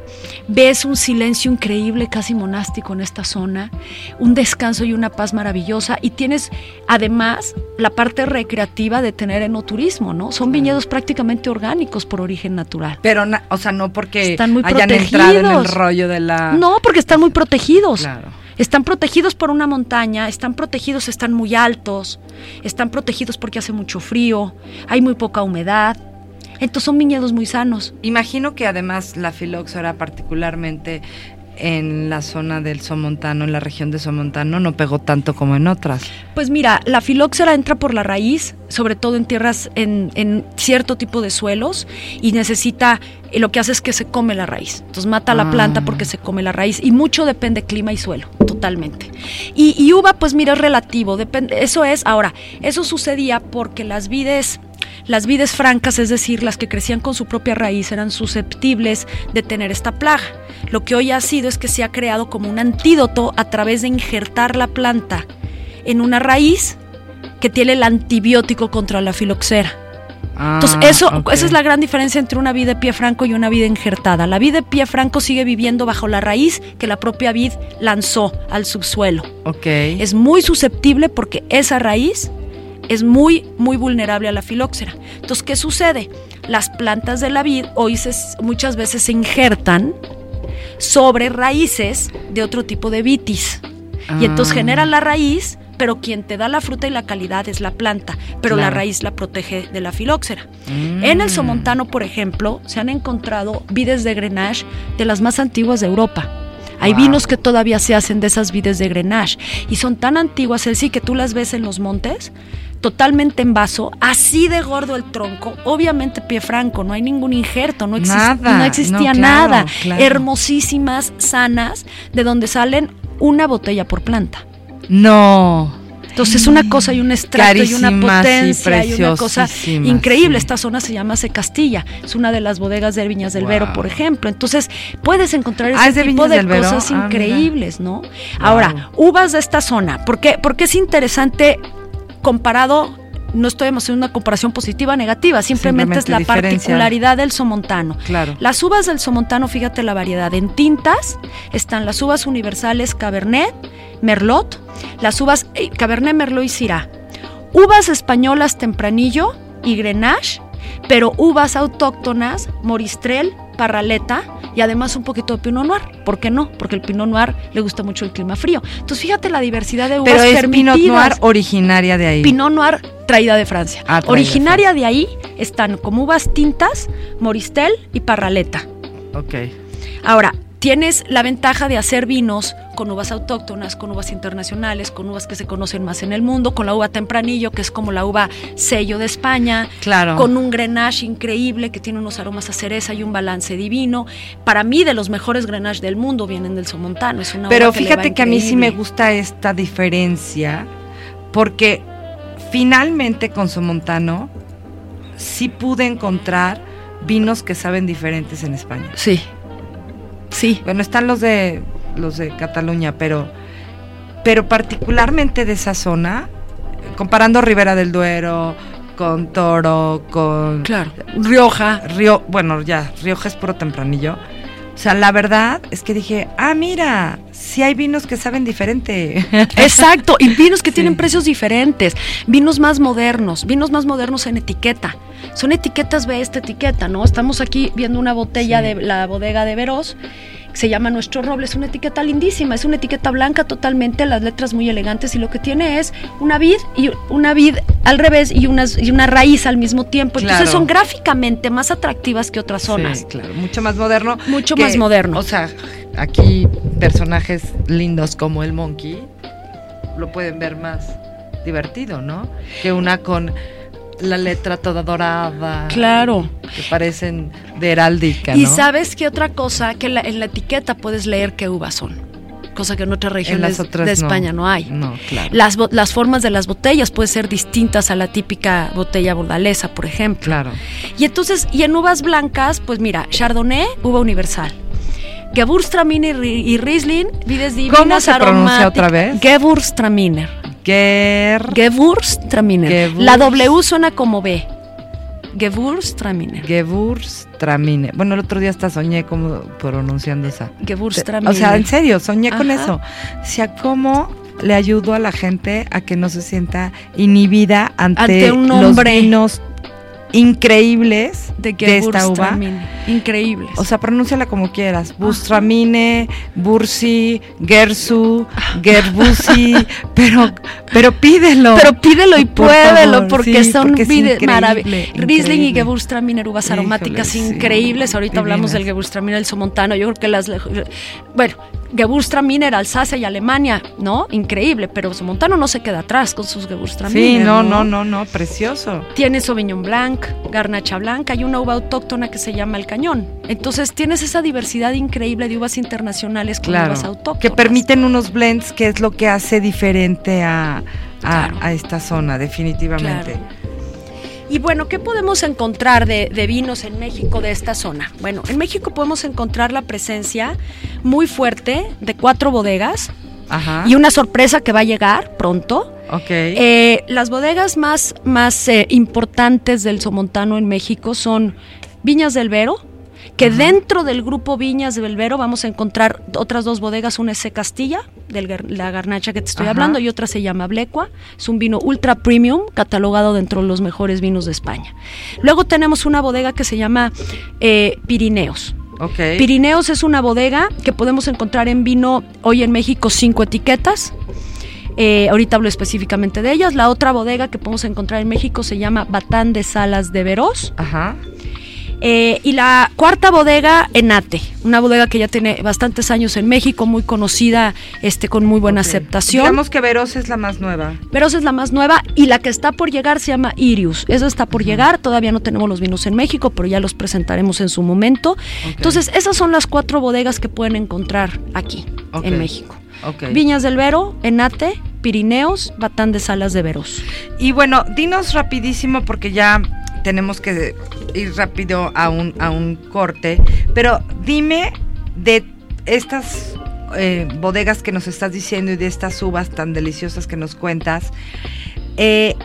ves un silencio increíble, casi monástico en esta zona, un descanso y una paz maravillosa y tienes además la parte recreativa de tener enoturismo, ¿no? Son viñedos prácticamente orgánicos por origen natural. Pero, o sea, no porque están muy hayan entrado en el rollo de la... No, porque están muy protegidos. Claro. Están protegidos por una montaña, están protegidos, están muy altos, están protegidos porque hace mucho frío, hay muy poca humedad. Entonces son viñedos muy sanos. Imagino que además la filoxera, particularmente en la zona del Somontano, en la región de Somontano, no pegó tanto como en otras. Pues mira, la filóxera entra por la raíz, sobre todo en tierras, en, en cierto tipo de suelos, y necesita, y lo que hace es que se come la raíz. Entonces mata la Ah. planta porque se come la raíz, y mucho depende clima y suelo, totalmente. Y, y uva, pues mira, es relativo, depende, eso es, ahora, eso sucedía porque las vides... Las vides francas, es decir, las que crecían con su propia raíz, eran susceptibles de tener esta plaga. Lo que hoy ha sido es que se ha creado como un antídoto a través de injertar la planta en una raíz que tiene el antibiótico contra la filoxera. Entonces, Ah, eso, esa es la gran diferencia entre una vid de pie franco y una vid injertada. La vid de pie franco sigue viviendo bajo la raíz que la propia vid lanzó al subsuelo. Ok. Es muy susceptible porque esa raíz es muy, muy vulnerable a la filoxera. Entonces, ¿qué sucede? Las plantas de la vid hoy se- muchas veces se injertan sobre raíces de otro tipo de vitis. Y entonces Ah. genera la raíz, pero quien te da la fruta y la calidad es la planta, pero la raíz la protege de la filoxera. Mm. En el Somontano, por ejemplo, se han encontrado vides de Grenache de las más antiguas de Europa. Hay Wow. vinos que todavía se hacen de esas vides de Grenache y son tan antiguas, el sí, que tú las ves en los montes, totalmente en vaso, así de gordo el tronco, obviamente pie franco, no hay ningún injerto, no, exis- Nada, no existía no, claro, nada. claro. Hermosísimas, sanas, de donde salen una botella por planta. No. Entonces es una cosa y un extracto y una y potencia y, una cosa increíble. sí. Esta zona se llama Se Castilla, es una de las bodegas de Viñas del Wow. Vero, por ejemplo. Entonces puedes encontrar ese Ah, ¿es de tipo de cosas Ah, mira. increíbles, ¿no? Ahora, uvas de esta zona, ¿por qué? Porque es interesante comparado no estoy haciendo una comparación positiva o negativa, simplemente, es la diferencia. particularidad del somontano. Claro. Las uvas del Somontano, fíjate la variedad. En tintas están las uvas universales Cabernet, Merlot, las uvas eh, Cabernet, Merlot y Syrah. Uvas españolas Tempranillo y Grenache, pero uvas autóctonas Moristrel, Parraleta y además un poquito de Pinot Noir. ¿Por qué no? Porque el Pinot Noir le gusta mucho el clima frío. Entonces fíjate la diversidad de uvas Pero es permitidas. Pinot Noir originaria de ahí. Pinot Noir traída de Francia. Ah, traída de Originaria de ahí están como uvas tintas, Moristel y Parraleta. Ok. Ahora, tienes la ventaja de hacer vinos con uvas autóctonas, con uvas internacionales, con uvas que se conocen más en el mundo, con la uva tempranillo, que es como la uva sello de España, Claro. con un grenache increíble que tiene unos aromas a cereza y un balance divino. Para mí, de los mejores grenache del mundo vienen del Somontano. Es una Pero uva que le va fíjate que a mí sí me gusta esta diferencia porque finalmente con Somontano sí pude encontrar vinos que saben diferentes en España. Sí. Sí. Bueno, están los de los de Cataluña, pero pero particularmente de esa zona, comparando Ribera del Duero con Toro, con Claro. Rioja. Río, bueno, ya, Rioja es puro tempranillo. O sea, la verdad es que dije, ah, mira, sí hay vinos que saben diferente. <laughs> Exacto, y vinos que Sí. tienen precios diferentes, vinos más modernos, vinos más modernos en etiqueta. Son etiquetas, ve esta etiqueta, ¿no? Estamos aquí viendo una botella Sí. de la bodega de Veros, se llama Nuestro Roble, es una etiqueta lindísima, es una etiqueta blanca totalmente, las letras muy elegantes y lo que tiene es una vid y una vid al revés y una, y una raíz al mismo tiempo. Entonces son gráficamente más atractivas que otras zonas. Sí, claro, mucho más moderno. Mucho que- más moderno. O sea, aquí personajes lindos como el Monkey lo pueden ver más divertido, ¿no? Que una con la letra toda dorada. Claro. Que parecen de heráldica, Y ¿no? sabes qué otra cosa, que la- en la etiqueta puedes leer qué uvas son, cosa que en otras regiones otras de. España no hay. No, claro. Las, las formas de las botellas pueden ser distintas a la típica botella bordalesa, por ejemplo. Claro. Y entonces, y en uvas blancas, pues mira, Chardonnay, uva universal. Gewürztraminer y, Ri- y Riesling, vides divinas ¿Cómo se pronuncia otra vez? Gewürztraminer. Ger... La W suena como B. Gewürztraminer. Gewürztraminer. Bueno, el otro día hasta soñé como pronunciando esa. Gewürztraminer. O sea, en serio, soñé con eso. O sea, cómo le ayudo a la gente a que no se sienta inhibida ante, Ante un los nombre. vinos increíbles de, esta uva. Increíbles. O sea, pronúnciala como quieras. Bustramine, Bursi, Gersu, Gerbusi, pero, pero pídelo. Pero pídelo y Por pruébelo favor, porque sí, son porque maravillosos. Riesling y increíble. Gewürztraminer, uvas Híjole, aromáticas sí. increíbles. Ahorita hablamos del Divinas. Gewürztraminer, el Somontano. Yo creo que las. Bueno, Gewürztraminer, Alsacia y Alemania, ¿no? Increíble, pero Somontano no se queda atrás con sus Gewürztraminer. Sí, no, no, no, no, precioso. Tiene Sauvignon Blanc, Garnacha Blanca y una uva autóctona que se llama el Cañón. Entonces tienes esa diversidad increíble de uvas internacionales con Claro. uvas autóctonas. Que permiten unos blends, que es lo que hace diferente a, a, Claro. a esta zona, definitivamente. Claro. Y bueno, ¿qué podemos encontrar de, de vinos en México de esta zona? Bueno, en México podemos encontrar la presencia muy fuerte de cuatro bodegas Ajá. y una sorpresa que va a llegar pronto. ok. Eh, las bodegas más, más eh, importantes del Somontano en México son Viñas del Vero, que dentro del grupo Viñas del Vero vamos a encontrar otras dos bodegas, una es C. Castilla, de la garnacha que te estoy Ajá. hablando, y otra se llama Blecua, es un vino ultra premium, catalogado dentro de los mejores vinos de España. Luego tenemos una bodega que se llama eh, Pirineos. ok. Pirineos es una bodega que podemos encontrar en vino hoy en México cinco etiquetas. Eh, ahorita hablo específicamente de ellas. La otra bodega que podemos encontrar en México se llama Batán de Salas de Veros. Ajá. Eh, y la cuarta bodega, Enate, una bodega que ya tiene bastantes años en México, muy conocida, este, con muy buena aceptación. Digamos que Veros es la más nueva. Veros es la más nueva y la que está por llegar se llama Irius. Esa está por llegar, todavía no tenemos los vinos en México, pero ya los presentaremos en su momento. Entonces, esas son las cuatro bodegas que pueden encontrar aquí, en México. Viñas del Vero, Enate, Pirineos, Batán de Salas de Veros. Y bueno, dinos rapidísimo porque ya tenemos que ir rápido a un, a un corte, pero dime de estas eh, bodegas que nos estás diciendo y de estas uvas tan deliciosas que nos cuentas, eh,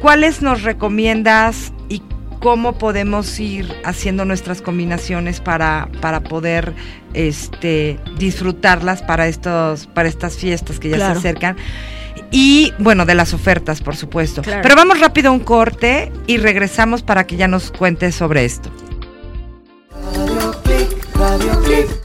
¿cuáles nos recomiendas y cómo podemos ir haciendo nuestras combinaciones para, para poder este, disfrutarlas para, estos, para estas fiestas que ya Claro. se acercan? Y bueno, de las ofertas, por supuesto. Claro. Pero vamos rápido a un corte y regresamos para que ya nos cuentes sobre esto. Gente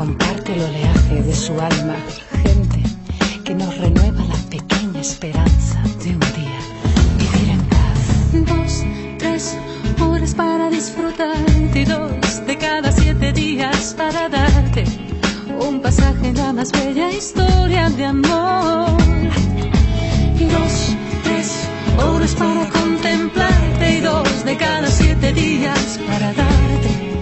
comparte el oleaje de su alma. Gente que nos renueva la pequeña esperanza de un día vivir en paz. Dos, tres horas para disfrutarte dos de cada siete días para darte un pasaje en la más bella historia de amor. Dos, tres horas para contemplarte y dos de cada siete días para darte.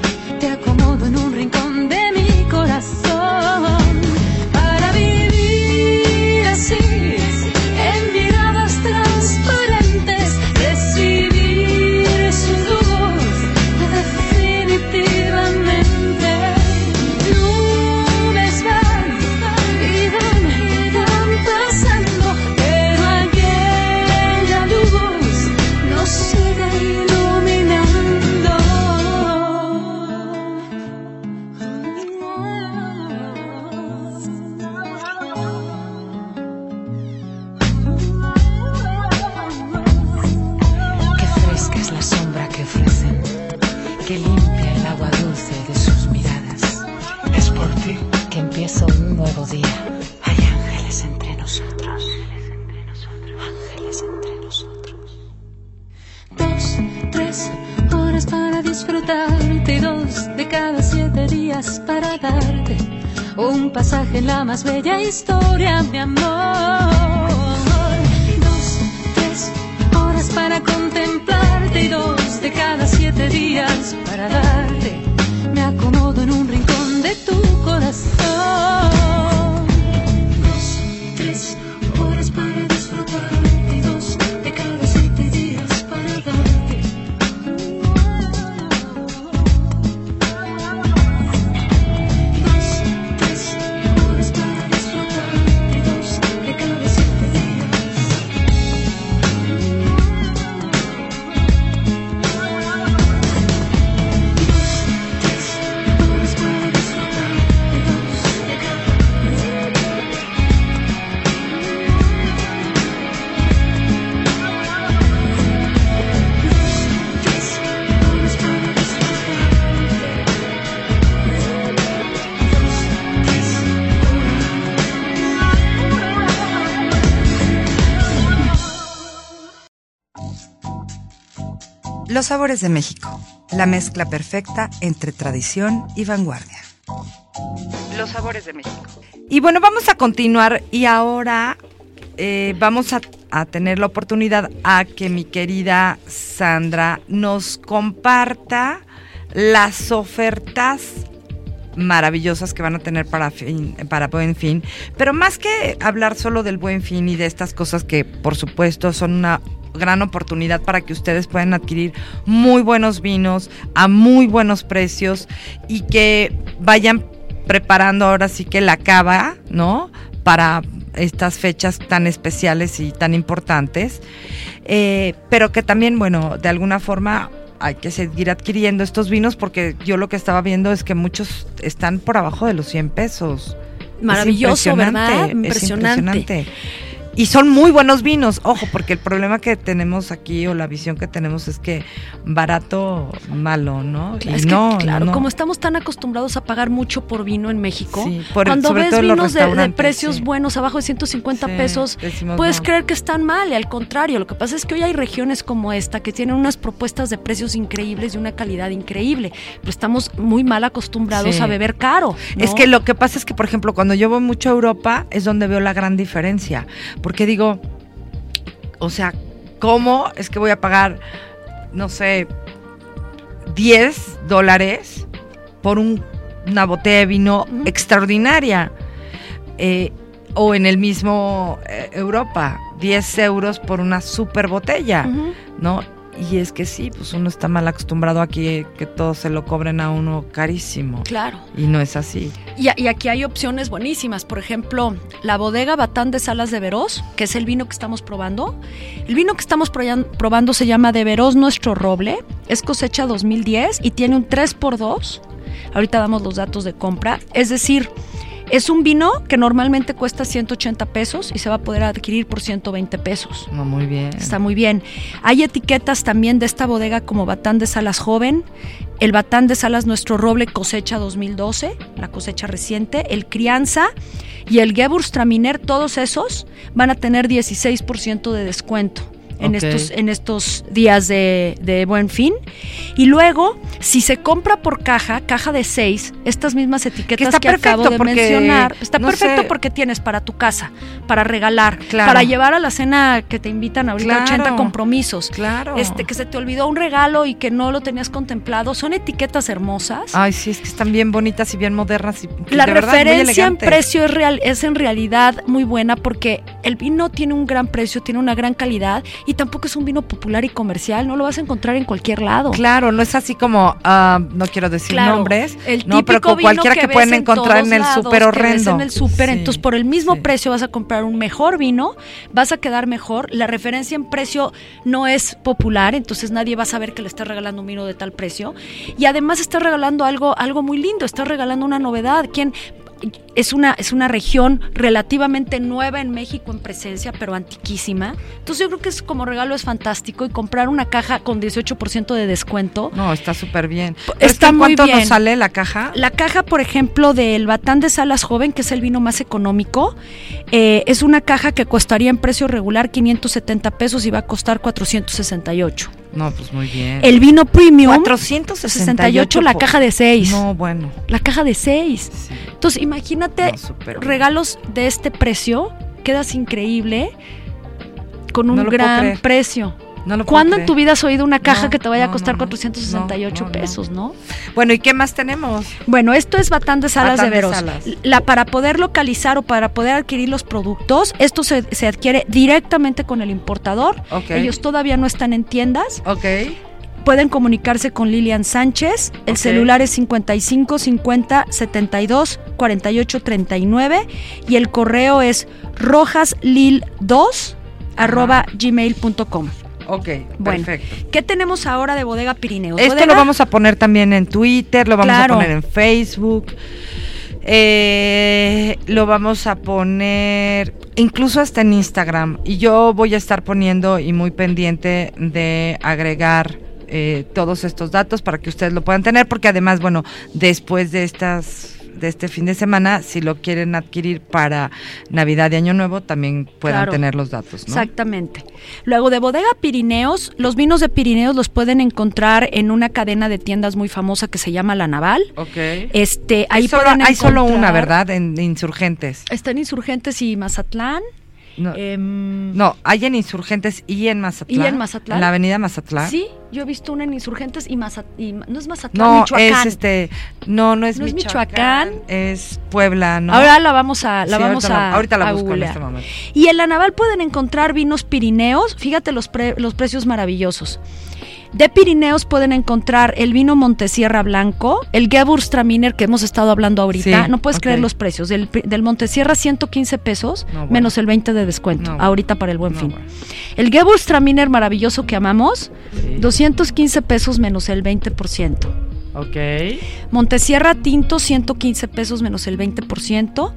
Más bella historia, mi amor. Los sabores de México, la mezcla perfecta entre tradición y vanguardia. Los sabores de México. Y bueno, vamos a continuar y ahora eh, vamos a, a tener la oportunidad a que mi querida Sandra nos comparta las ofertas maravillosas que van a tener para fin, para Buen Fin, pero más que hablar solo del Buen Fin y de estas cosas que por supuesto son una gran oportunidad para que ustedes puedan adquirir muy buenos vinos a muy buenos precios y que vayan preparando ahora sí que la cava, ¿no? Para estas fechas tan especiales y tan importantes, Eh, pero que también, bueno, de alguna forma hay que seguir adquiriendo estos vinos porque yo lo que estaba viendo es que muchos están por abajo de los 100 pesos. Es Maravilloso, impresionante, ¿verdad? es Impresionante. Y son muy buenos vinos, ojo, porque el problema que tenemos aquí o la visión que tenemos es que barato, malo, ¿no? Claro, Y es que, no, claro, no. como estamos tan acostumbrados a pagar mucho por vino en México, Sí, por- cuando ves vinos de- precios sí. buenos abajo de 150 Sí, pesos, puedes no. creer que están mal y al contrario, lo que pasa es que hoy hay regiones como esta que tienen unas propuestas de precios increíbles y una calidad increíble, pero estamos muy mal acostumbrados a beber caro. ¿no? Es que lo que pasa es que, por ejemplo, cuando yo voy mucho a Europa es donde veo la gran diferencia. Porque digo, o sea, ¿cómo es que voy a pagar, no sé, 10 dólares por un- una botella de vino extraordinaria? Eh, o en el mismo eh, Europa, 10 euros por una super botella. ¿no? Y es que sí, pues uno está mal acostumbrado aquí que todo se lo cobren a uno carísimo. Claro. Y no es así. Y, aquí hay opciones buenísimas. Por ejemplo, la bodega Batán de Salas de Veros, que es el vino que estamos probando. El vino que estamos probando se llama De Veros Nuestro Roble. Es cosecha 2010 y tiene un 3x2. Ahorita damos los datos de compra. Es decir, es un vino que normalmente cuesta 180 pesos y se va a poder adquirir por 120 pesos. No, muy bien. Está muy bien. Hay etiquetas también de esta bodega como Batán de Salas Joven, el Batán de Salas Nuestro Roble cosecha 2012, la cosecha reciente, el Crianza y el Gewürztraminer, todos esos van a tener 16% de descuento. En, estos, en estos días de, de buen fin. Y luego, si se compra por caja, caja de seis, estas mismas etiquetas está que acabo perfecto de porque, mencionar, está no perfecto sé. porque tienes para tu casa, para regalar, Claro. para llevar a la cena que te invitan ahorita Claro. 80 compromisos. Claro. Este, que se te olvidó un regalo y que no lo tenías contemplado. Son etiquetas hermosas. Ay, sí, es que están bien bonitas y bien modernas. Y, La de verdad, referencia en precio es, real, es en realidad muy buena porque el vino tiene un gran precio, tiene una gran calidad y tampoco es un vino popular y comercial, no lo vas a encontrar en cualquier lado. Claro, no es así como, ah, no quiero decir Claro, nombres, el no, pero con cualquiera que, pueden en encontrar en el súper horrendo. en el súper, Sí, entonces por el mismo sí. precio vas a comprar un mejor vino, vas a quedar mejor, la referencia en precio no es popular, entonces nadie va a saber que le estás regalando un vino de tal precio y además estás regalando algo algo muy lindo, estás regalando una novedad. ¿Quién es una, es una región relativamente nueva en México en presencia, pero antiquísima. Entonces yo creo que es como regalo es fantástico y comprar una caja con 18% de descuento. No, está súper bien. Está ¿esto en muy ¿Cuánto bien. nos sale la caja? La caja, por ejemplo, del Batán de Salas Joven, que es el vino más económico, eh, es una caja que costaría en precio regular 570 pesos y va a costar 468. No, pues muy bien. El vino premium 468 68 la caja de 6. No, bueno. La caja de 6. Sí. Entonces, imagínate No, regalos de este precio, quedas increíble con un No gran precio. No lo ¿Cuándo en tu vida has oído una caja No, que te vaya a costar no, no. 468 No, no, no. pesos, no? Bueno, ¿y qué más tenemos? Bueno, esto es Batán de Salas Batán de de Veros. Salas. La, para poder localizar o para poder adquirir los productos, esto se, se adquiere directamente con el importador. Ellos todavía no están en tiendas. Ok. Pueden comunicarse con Lilian Sánchez. El celular es 55 50 72 48 39 y el correo es rojaslil2 arroba gmail.com. Ok, Bueno, perfecto. ¿qué tenemos ahora de Bodega Pirineos? Esto Bodega- lo vamos a poner también en Twitter, lo vamos Claro. a poner en Facebook, eh, lo vamos a poner incluso hasta en Instagram. Y yo voy a estar poniendo y muy pendiente de agregar eh, todos estos datos para que ustedes lo puedan tener, porque además, bueno, después de estas de este fin de semana, si lo quieren adquirir para Navidad y Año Nuevo, también puedan Claro. tener los datos, ¿no? Exactamente. Luego de Bodega Pirineos, los vinos de Pirineos los pueden encontrar en una cadena de tiendas muy famosa que se llama La Naval. Ok. Este, ahí Hay solo, pueden hay solo una, ¿verdad? En Insurgentes. Están Insurgentes y Mazatlán. No, Em, no, hay en Insurgentes y en Mazatlán. ¿Y en Mazatlán? En la avenida Mazatlán. Sí, yo he visto una en Insurgentes y, Mazat- y no es Mazatlán, No, Michoacán. es este, no, no es, ¿No es Michoacán, es Puebla, ¿no? Ahora la vamos a, la Sí, vamos ahorita a la- ahorita la a busco en este momento. Y en la Naval pueden encontrar vinos Pirineos, fíjate los, pre- los precios maravillosos. De Pirineos pueden encontrar el vino Montesierra Blanco, el Gewürztraminer que hemos estado hablando ahorita. Sí, no puedes creer los precios. Del, del Montesierra 115 pesos, No, bueno. menos el 20 de descuento, No, bueno. ahorita para el buen No, fin. bueno. El Gewürztraminer maravilloso que amamos, Sí. 215 pesos menos el 20%. Ok. Montesierra Tinto 115 pesos menos el 20%.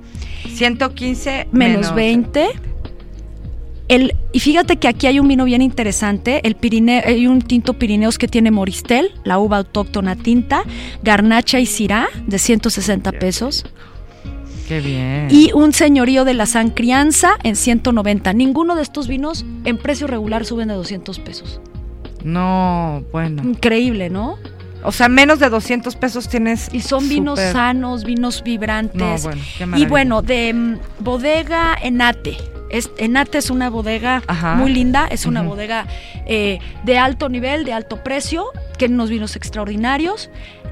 115 menos 20. El, y fíjate que aquí hay un vino bien interesante, el Pirineo, hay un tinto Pirineos que tiene Moristel, la uva autóctona tinta, Garnacha y Syrah de 160 pesos Qué bien. y un señorío de la San Crianza en 190. Ninguno de estos vinos en precio regular suben de 200 pesos. No, bueno. Increíble, ¿no? O sea, menos de 200 pesos tienes. Y son vinos sanos, vinos vibrantes. No, bueno, qué y bueno, de mm, bodega Enate. Es, Enate es una bodega Ajá. muy linda, es una bodega eh, de alto nivel, de alto precio, tiene unos vinos extraordinarios.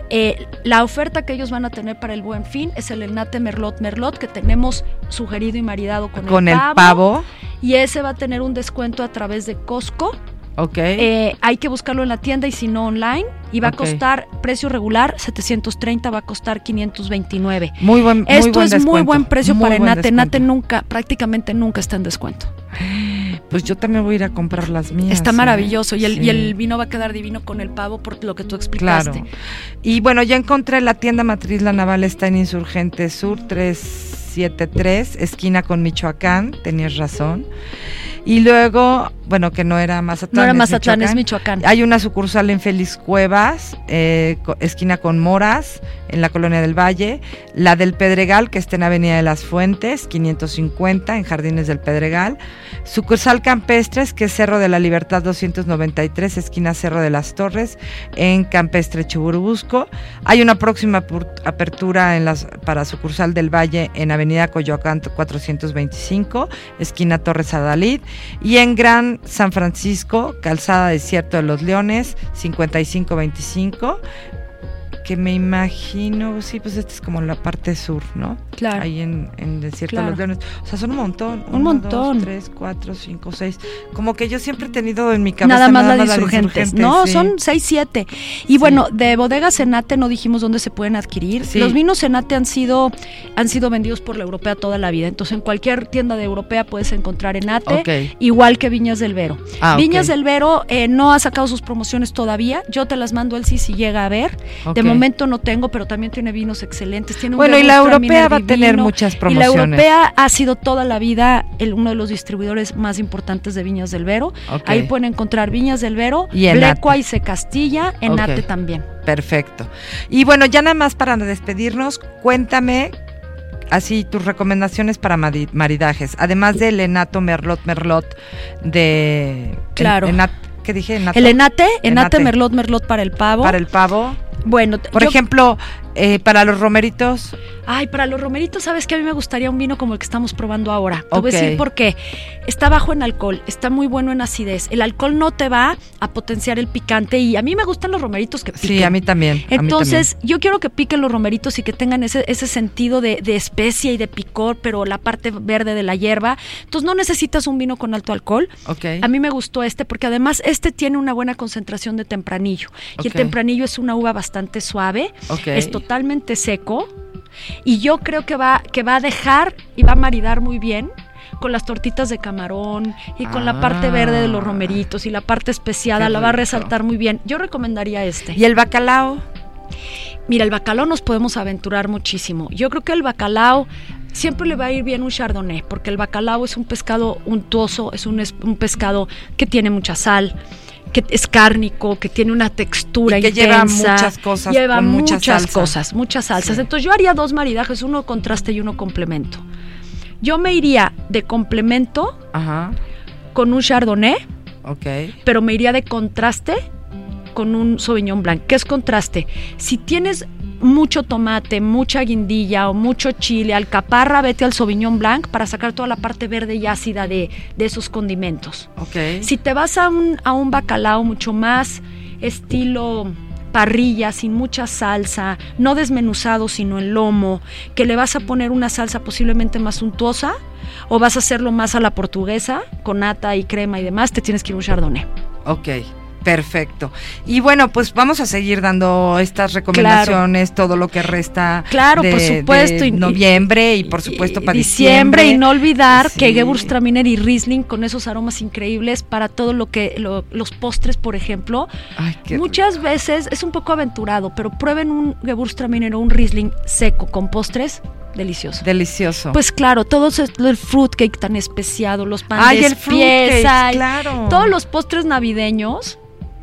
Eh, la oferta que ellos van a tener para el buen fin es el Enate Merlot Merlot que tenemos sugerido y maridado con, Con el pavo. Y ese va a tener un descuento a través de Costco. Ok. Eh, hay que buscarlo en la tienda y si no online. Y va a costar precio regular 730, va a costar 529. muy buen, muy Esto buen es muy buen precio muy para buen Enate. descuento. Enate nunca, prácticamente nunca está en descuento. Pues yo también voy a ir a comprar las mías. Está ¿eh? maravilloso y el, y el vino va a quedar divino con el pavo por lo que tú explicaste. Claro. Y bueno, ya encontré la tienda matriz La Naval, está en Insurgente Sur 373, esquina con Michoacán, tenías razón. Y luego, bueno, que no era Mazatlán. No era es Mazatlán, es Michoacán. Hay una sucursal en Félix Cuevas, eh, esquina con Moras, en la Colonia del Valle. La del Pedregal, que está en Avenida de las Fuentes, 550, en Jardines del Pedregal. Sucursal Campestres, que es Cerro de la Libertad 293, esquina Cerro de las Torres, en Campestre Chuburubusco. Hay una próxima apertura en las, para sucursal del Valle en Avenida Coyoacán 425, esquina Torres Adalid. Y en Gran San Francisco, Calzada Desierto de los Leones, 5525. Que me imagino, sí, pues esta es como la parte sur, ¿no? Claro. Ahí en, en Desierto Claro. de los Leones. O sea, son un montón. Un Uno, montón. Dos, tres, cuatro, cinco, seis. Como que yo siempre he tenido en mi cabeza Nada más la de de insurgentes. No, sí. son 6, 7. Y bueno, de bodegas Senate no dijimos dónde se pueden adquirir. Sí. Los vinos Senate han sido, han sido vendidos por la europea toda la vida. Entonces, en cualquier tienda de europea puedes encontrar Enate, Ok. igual que Viñas del Vero. Ah. Viñas del Vero eh, no ha sacado sus promociones todavía. Yo te las mando él sí si llega a ver. De Ok. Momento no tengo, pero también tiene vinos excelentes. Tiene un Bueno, y la europea va a tener muchas Y la promociones. europea ha sido toda la vida el, uno de los distribuidores más importantes de Viñas del Vero. Ahí pueden encontrar Viñas del Vero, Y. Blecua y Se Castilla, Enate también. Perfecto. Y bueno, ya nada más para despedirnos, cuéntame así tus recomendaciones para mari- maridajes, además del Enato Merlot Merlot de Claro. en- Enat- que dije? ¿Enato? El enate, enate, Enate. merlot, merlot para el pavo. Para el pavo. Bueno, Por yo- ejemplo, eh, para los romeritos. Ay, para los romeritos, ¿sabes que A mí me gustaría un vino como el que estamos probando ahora. Te voy a decir por qué. Está bajo en alcohol, está muy bueno en acidez. El alcohol no te va a potenciar el picante y a mí me gustan los romeritos que piquen. Sí, a mí también. a mí Entonces, yo quiero que piquen los romeritos y que tengan ese, ese sentido de, de especia y de picor, pero la parte verde de la hierba. Entonces, no necesitas un vino con alto alcohol. también. Ok. A mí me gustó este porque además este tiene una buena concentración de tempranillo. Y el tempranillo es una uva bastante suave, es totalmente seco y yo creo que va, que va a dejar y va a maridar muy bien con las tortitas de camarón y con la parte Ah. verde de los romeritos y la parte especiada, la va a resaltar muy bien. Yo recomendaría este. ¿Y el bacalao? Mira, el bacalao nos podemos aventurar muchísimo. Yo creo que el bacalao siempre le va a ir bien un chardonnay, porque el bacalao es un pescado untuoso, es un, es un pescado que tiene mucha sal que es cárnico, que tiene una textura Y que lleva intensa, muchas cosas, lleva con muchas cosas, muchas salsas. Sí. Entonces yo haría dos maridajes, uno contraste y uno complemento. Yo me iría de complemento Ajá. con un chardonnay, pero me iría de contraste con un Sauvignon Blanc. ¿Qué es contraste? Si tienes mucho tomate, mucha guindilla o mucho chile, alcaparra, vete al Sauvignon Blanc para sacar toda la parte verde y ácida de, de esos condimentos. Ok. Si te vas a un, a un bacalao mucho más estilo parrilla, sin mucha salsa, no desmenuzado, sino en lomo, que le vas a poner una salsa posiblemente más untuosa, o vas a hacerlo más a la portuguesa, con nata y crema y demás, te tienes que ir un chardonnay. Ok, perfecto. Y bueno, pues vamos a seguir dando estas recomendaciones, todo lo que resta Claro, de, por supuesto, de noviembre y, por supuesto para diciembre, diciembre. y no olvidar Sí. que Gewürztraminer y Riesling con esos aromas increíbles para todo lo que lo- los postres, por ejemplo, Ay, qué muchas veces es un poco aventurado, pero prueben un Gewürztraminer o un Riesling seco con postres delicioso. delicioso. Pues claro, todo el fruitcake tan especiado, los pan Ay, el pieza, claro. todos los postres navideños,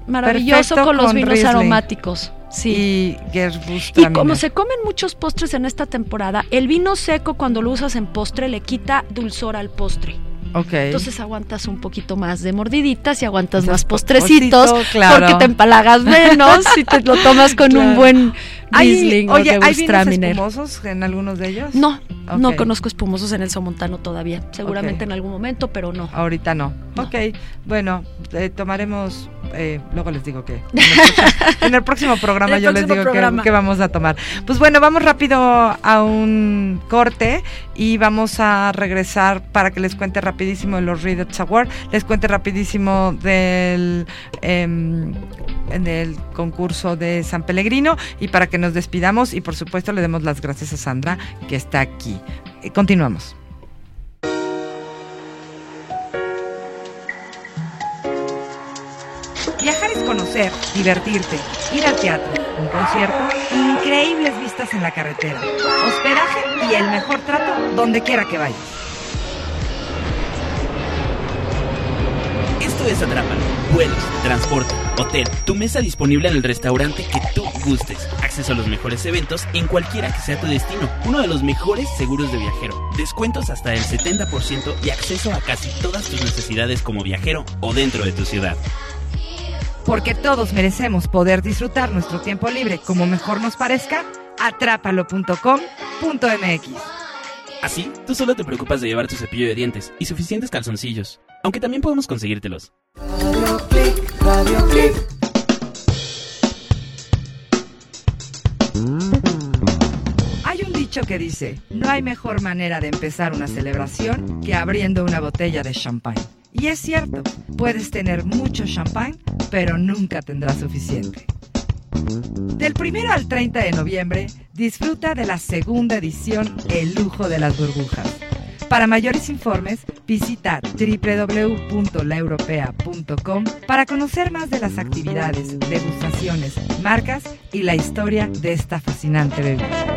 maravilloso Perfecto con los con vinos Riesling. aromáticos. Sí. Y Y como se comen muchos postres en esta temporada, el vino seco cuando lo usas en postre le quita dulzor al postre. Entonces aguantas un poquito más de mordiditas y aguantas Esas más po- postrecitos claro. porque te empalagas menos si te lo tomas con un buen Riesling o oye, ¿hay espumosos en algunos de ellos? No, no conozco espumosos en el Somontano todavía. Seguramente en algún momento, pero no. Ahorita no. No. Ok, bueno, eh, tomaremos, eh, luego les digo que en el <laughs> próximo, en el próximo programa el yo les digo que, que vamos a tomar. Pues bueno, vamos rápido a un corte y vamos a regresar para que les cuente rapidísimo de los Readers Award, les cuente rapidísimo del, em, del concurso de San Pellegrino y para que nos despidamos y por supuesto le demos las gracias a Sandra que está aquí. Eh, continuamos. Viajar es conocer, divertirte, ir al teatro, un concierto, increíbles vistas en la carretera, hospedaje y el mejor trato donde quiera que vayas. Esto es Atrápalo. Vuelos, transporte, hotel, tu mesa disponible en el restaurante que tú gustes. Acceso a los mejores eventos en cualquiera que sea tu destino. Uno de los mejores seguros de viajero. Descuentos hasta el 70% y acceso a casi todas tus necesidades como viajero o dentro de tu ciudad. Porque todos merecemos poder disfrutar nuestro tiempo libre como mejor nos parezca, atrápalo.com.mx. Así, tú solo te preocupas de llevar tu cepillo de dientes y suficientes calzoncillos. Aunque también podemos conseguírtelos. Hay un dicho que dice, no hay mejor manera de empezar una celebración que abriendo una botella de champán. Y es cierto, puedes tener mucho champán, pero nunca tendrás suficiente. Del 1 al 30 de noviembre, disfruta de la segunda edición El lujo de las burbujas. Para mayores informes, visita www.laeuropea.com para conocer más de las actividades, degustaciones, marcas y la historia de esta fascinante bebida.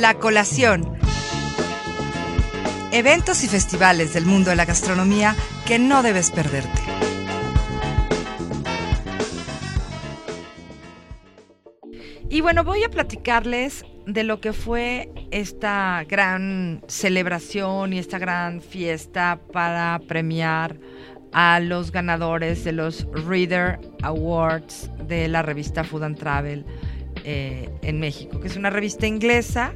La colación. Eventos y festivales del mundo de la gastronomía que no debes perderte. Y bueno, voy a platicarles de lo que fue esta gran celebración y esta gran fiesta para premiar a los ganadores de los Reader Awards de la revista Food and Travel eh, en México, que es una revista inglesa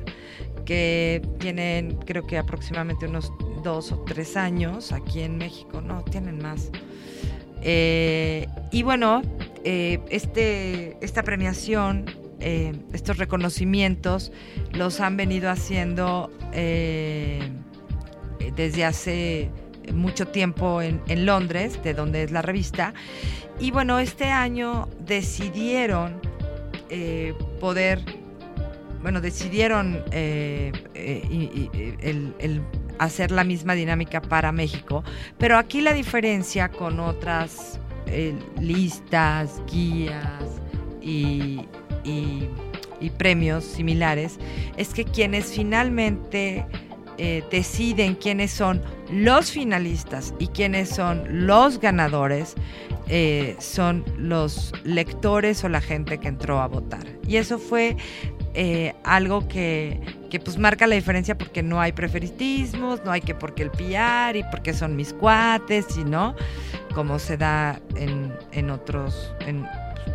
que tienen creo que aproximadamente unos dos o tres años aquí en México, no, tienen más. Eh, y bueno, eh, este, esta premiación, estos reconocimientos, los han venido haciendo desde hace mucho tiempo en Londres, de donde es la revista. Y bueno, este año decidieron eh, poder, bueno, decidieron eh, eh, el, hacer la misma dinámica para México, pero aquí la diferencia con otras listas, guías y- y premios similares es que quienes finalmente eh, deciden quiénes son los finalistas y quiénes son los ganadores eh, son los lectores o la gente que entró a votar. Y eso fue eh, algo que, que, pues marca la diferencia porque no hay preferitismos, no hay que porque el PR y porque son mis cuates y como se da en, en otros,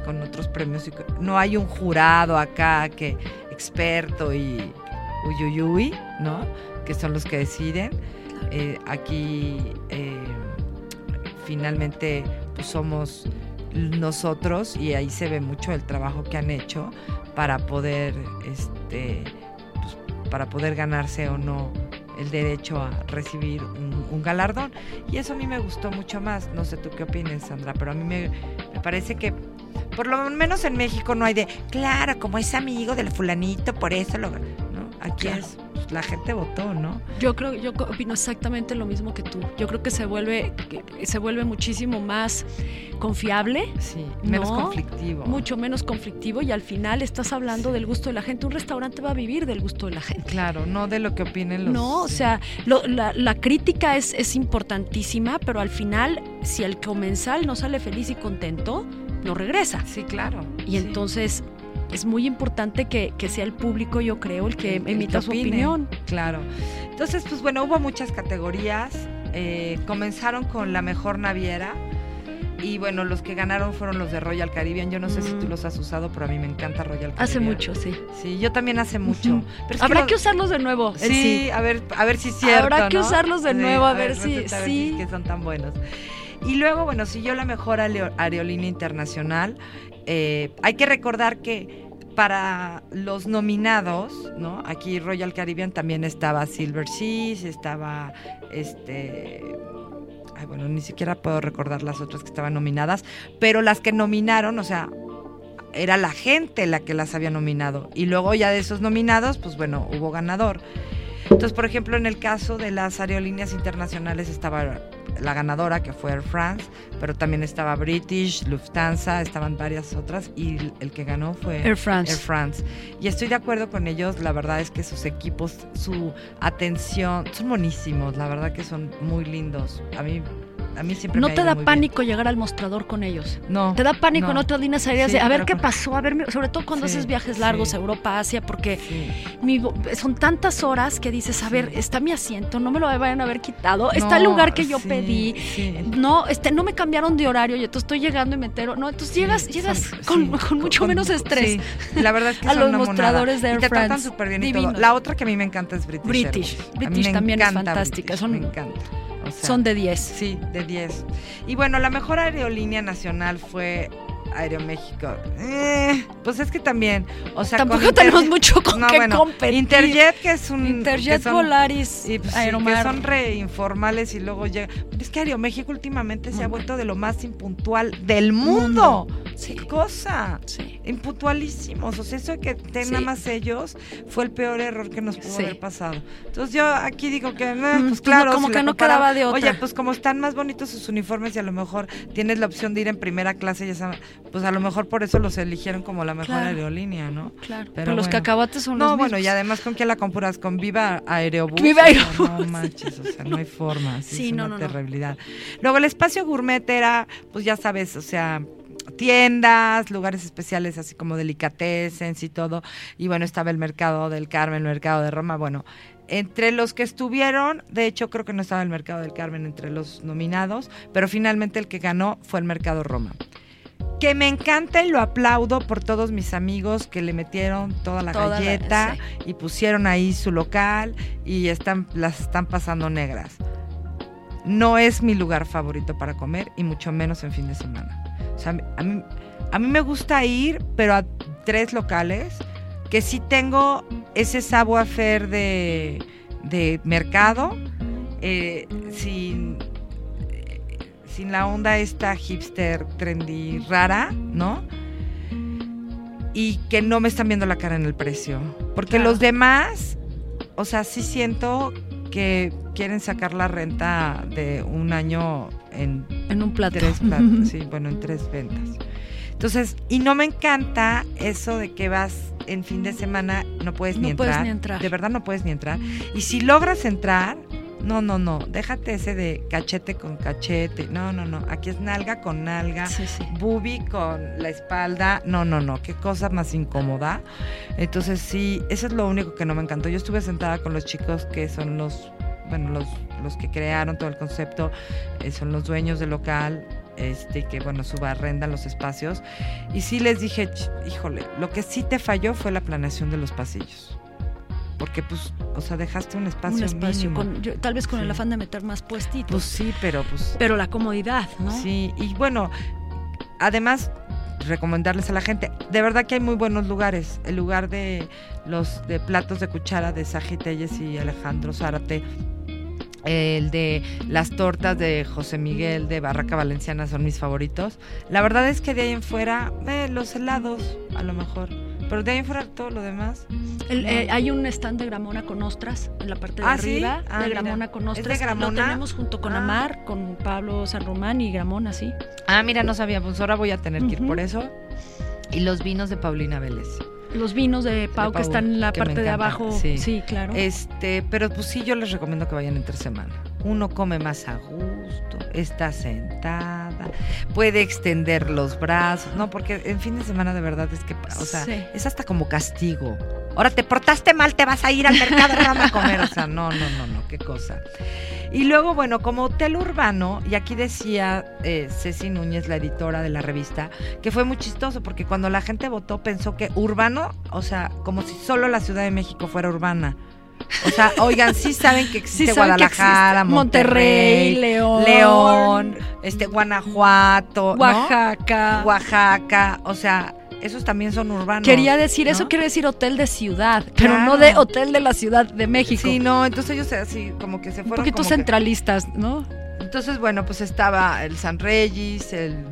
con otros premios. No hay un jurado acá que experto y uyuyuy, ¿no? Que son los que deciden. Eh, aquí eh, finalmente pues somos nosotros y ahí se ve mucho el trabajo que han hecho para poder este pues, para poder ganarse o no el derecho a recibir un, un galardón y eso a mí me gustó mucho más no sé tú qué opinas Sandra pero a mí me, me parece que por lo menos en México no hay de claro como es amigo del fulanito por eso lo gan-". no aquí Claro. es pues, la gente votó no Yo creo, yo opino exactamente lo mismo que tú. Yo creo que se vuelve, que- se vuelve muchísimo más confiable. Sí, menos ¿no? conflictivo. Mucho menos conflictivo y al final estás hablando del gusto de la gente. Un restaurante va a vivir del gusto de la gente. Claro, no de lo que opinen los. No, o sea, lo- la, la crítica es, es importantísima, pero al final, si el comensal no sale feliz y contento, no regresa. Sí, claro. Y entonces es muy importante que, que sea el público, yo creo, el que el- el emita que su opinión. Claro. Entonces, pues bueno, hubo muchas categorías. Eh, comenzaron con la mejor naviera. Y bueno, los que ganaron fueron los de Royal Caribbean. Yo no sé si tú los has usado, pero a mí me encanta Royal Caribbean. Mm. Hace mucho, sí. Sí, yo también hace mucho. Ujú. Pero es Habrá que usarlos de nuevo. eh, Sí, a ver, a ver si es cierto. Habrá que usarlos de Sí, nuevo, a ver si- resulta, a ver sí. es que son tan buenos. Y luego, bueno, siguió la mejor aerolínea internacional. Eh, hay que recordar que para los nominados, ¿no? Aquí Royal Caribbean también estaba Silver Seas, estaba este. Ay, bueno, ni siquiera puedo recordar las otras que estaban nominadas, pero las que nominaron, o sea, era la gente la que las había nominado. Y luego ya de esos nominados, pues bueno, hubo ganador. Entonces, por ejemplo, en el caso de las aerolíneas internacionales estaba la ganadora, que fue Air France, pero también estaba British, Lufthansa, estaban varias otras, y el- que ganó fue Air France. Air France. Y estoy de acuerdo con ellos, la verdad es que sus equipos, su atención, son buenísimos, la verdad que son muy lindos. A mí, a mí siempre No me te da bien. pánico llegar al mostrador con ellos. No. Te da pánico no. en otras líneas aéreas Sí, de a ver qué pasó, a ver, sobre todo cuando Sí, haces viajes largos a Europa, Asia, porque mi son tantas horas que dices, a ver, está mi asiento, no me lo vayan a haber quitado, está el lugar que yo pedí, no, este, no me cambiaron de horario y entonces estoy llegando y me entero, no, entonces llegas, llegas son- con, con mucho con- menos estrés. sí, la verdad es que <laughs> a son los una monada. mostradores de Air y te tratan France. súper bien y Divinos. todo. La otra que a mí me encanta es British. British. También es fantástica, British, son- me encanta. O sea, Son de 10. Sí, de 10. Y bueno, la mejor aerolínea nacional fue Aeroméxico. Eh, pues es que también, o sea, Tampoco con tenemos mucho con qué bueno, competir. Interjet, que es un. Interjet, que son- Volaris, y, pues, Aeromar. que son re informales y luego llega. Pero es que Aeroméxico últimamente se ha vuelto de lo más impuntual del mundo. Sí. ¿Qué cosa? Sí. Impuntualísimos. O sea, eso de que Sí. nada más ellos fue el peor error que nos pudo Sí. haber pasado. Entonces yo aquí digo que, eh, Mm, pues pues claro. no, como si que no quedaba de otra. Oye, pues como están más bonitos sus uniformes y a lo mejor tienes la opción de ir en primera clase, ya sabes, pues a lo mejor por eso los eligieron como la mejor Claro. aerolínea, ¿no? Claro, pero los cacahuates son No, los bueno, y además con quién la comparas, con Viva Aerobús. Viva Aerobús. No <laughs> manches, o sea, no hay forma. Sí, Sí, es no, una no, no. Luego el espacio gourmet era, pues ya sabes, o sea, tiendas, lugares especiales así como delicatessens y todo. Y bueno, estaba el mercado del Carmen, el mercado de Roma. Bueno, entre los que estuvieron, de hecho creo que no estaba el mercado del Carmen entre los nominados, pero finalmente el que ganó fue el mercado Roma. Que me encanta y lo aplaudo por todos mis amigos que le metieron toda la Toda la- galleta y pusieron ahí su local y están, las están pasando negras. No es mi lugar favorito para comer y mucho menos en fin de semana. O sea, a mí, a mí me gusta ir, pero a tres locales que sí tengo ese savoir-faire de, de mercado, eh, sin, sin la onda esta hipster, trendy, rara, ¿no? Y que no me están viendo la cara en el precio. Porque Claro. los demás, o sea, sí siento que quieren sacar la renta de un año en En un plato. tres platos, <laughs> sí, bueno, en tres ventas. Entonces, y no me encanta eso de que vas en fin de semana, no puedes ni No puedes ni entrar. De verdad no puedes ni entrar. Y si logras entrar, no, no, no, déjate ese de cachete con cachete. No, no, no, aquí es nalga con nalga. Sí, sí. Bubi con la espalda. No, no, no, qué cosa más incómoda. Entonces sí, eso es lo único que no me encantó. Yo estuve sentada con los chicos que son los, bueno, los, los que crearon todo el concepto, eh, son los dueños del local, este, que bueno, subarrendan los espacios. Y sí les dije, "Ch, híjole, lo que sí te falló fue la planeación de los pasillos. Porque pues, o sea, dejaste un espacio, Un espacio, con, yo- tal vez con el afán de meter más puestitos. Pues sí, pero pues pero la comodidad, ¿no? Sí, y bueno, además recomendarles a la gente, de verdad que hay muy buenos lugares. El lugar de los de platos de cuchara de Saji Telles y Alejandro Zárate, el de las tortas de José Miguel de Barraca Valenciana son mis favoritos. La verdad es que de ahí en fuera, eh, los helados, a lo mejor. Pero de ahí fuera todo lo demás. El- eh, hay un stand de Gramona con ostras en la parte de Ah, ¿sí? arriba. Ah, de mira. Gramona con ¿Es de ostras. Gramona? Lo tenemos junto con Ah. Amar, con Pablo San Román y Gramona, sí. Ah, mira, no sabía, pues ahora voy a tener que ir por eso. Y los vinos de Paulina Vélez. Los vinos de Pau, que Pau, están en la que parte de abajo. sí. Sí, claro. Este, pero pues sí, yo les recomiendo que vayan entre semana. Uno come más a gusto, está sentada, puede extender los brazos, no, porque en fin de semana de verdad es que, o sea, Sí. es hasta como castigo. Ahora te portaste mal, te vas a ir al mercado rama a comer, o sea, no, no, no, no, qué cosa. Y luego, bueno, como hotel urbano, y aquí decía eh, Ceci Núñez, la editora de la revista, que fue muy chistoso porque cuando la gente votó pensó que urbano, o sea, como si solo la Ciudad de México fuera urbana. O sea, oigan, sí saben que existe Sí saben que Guadalajara, existe Monterrey, Monterrey, León, León, este, Guanajuato, ¿no? Oaxaca. Oaxaca, o sea, esos también son urbanos. Quería decir, ¿no? eso quiere decir hotel de ciudad, pero no de hotel de la Ciudad de México. Sí, no, entonces ellos así como que se Un fueron poquito como que- centralistas, ¿no? Entonces, bueno, pues estaba el San Regis, el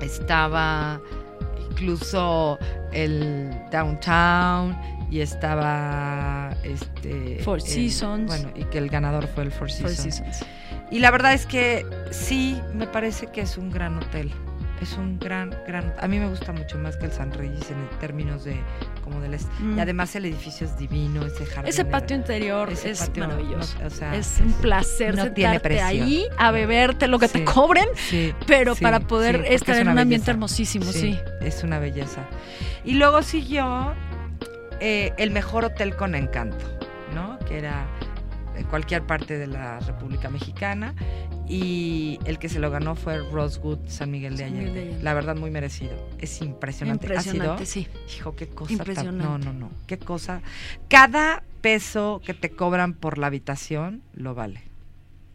estaba incluso el Downtown y estaba este Four el- Seasons. bueno, y que el ganador fue el Four Four Seasons. Seasons. Y la verdad es que sí, me parece que es un gran hotel. Es un gran, gran. A mí me gusta mucho más que el San Regis en términos de como del. Mm. Y además el edificio es divino, ese jardín. Ese de- patio interior ese es patio, maravilloso. no, o sea, es un placer no sentarte ahí a beberte lo que Sí. te cobren, Sí, pero sí, para poder estar es en un ambiente hermosísimo, sí. Es una belleza. Y luego siguió eh, el mejor hotel con encanto, ¿no? Que era en cualquier parte de la República Mexicana. Y el que se lo ganó fue Rosewood San Miguel de Miguel de Allende. Allende. La verdad, muy merecido. Es impresionante. ¿Ha sido? Impresionante, sí. Hijo, qué cosa. tan- Impresionante. no, no, no. Qué cosa. Cada peso que te cobran por la habitación lo vale.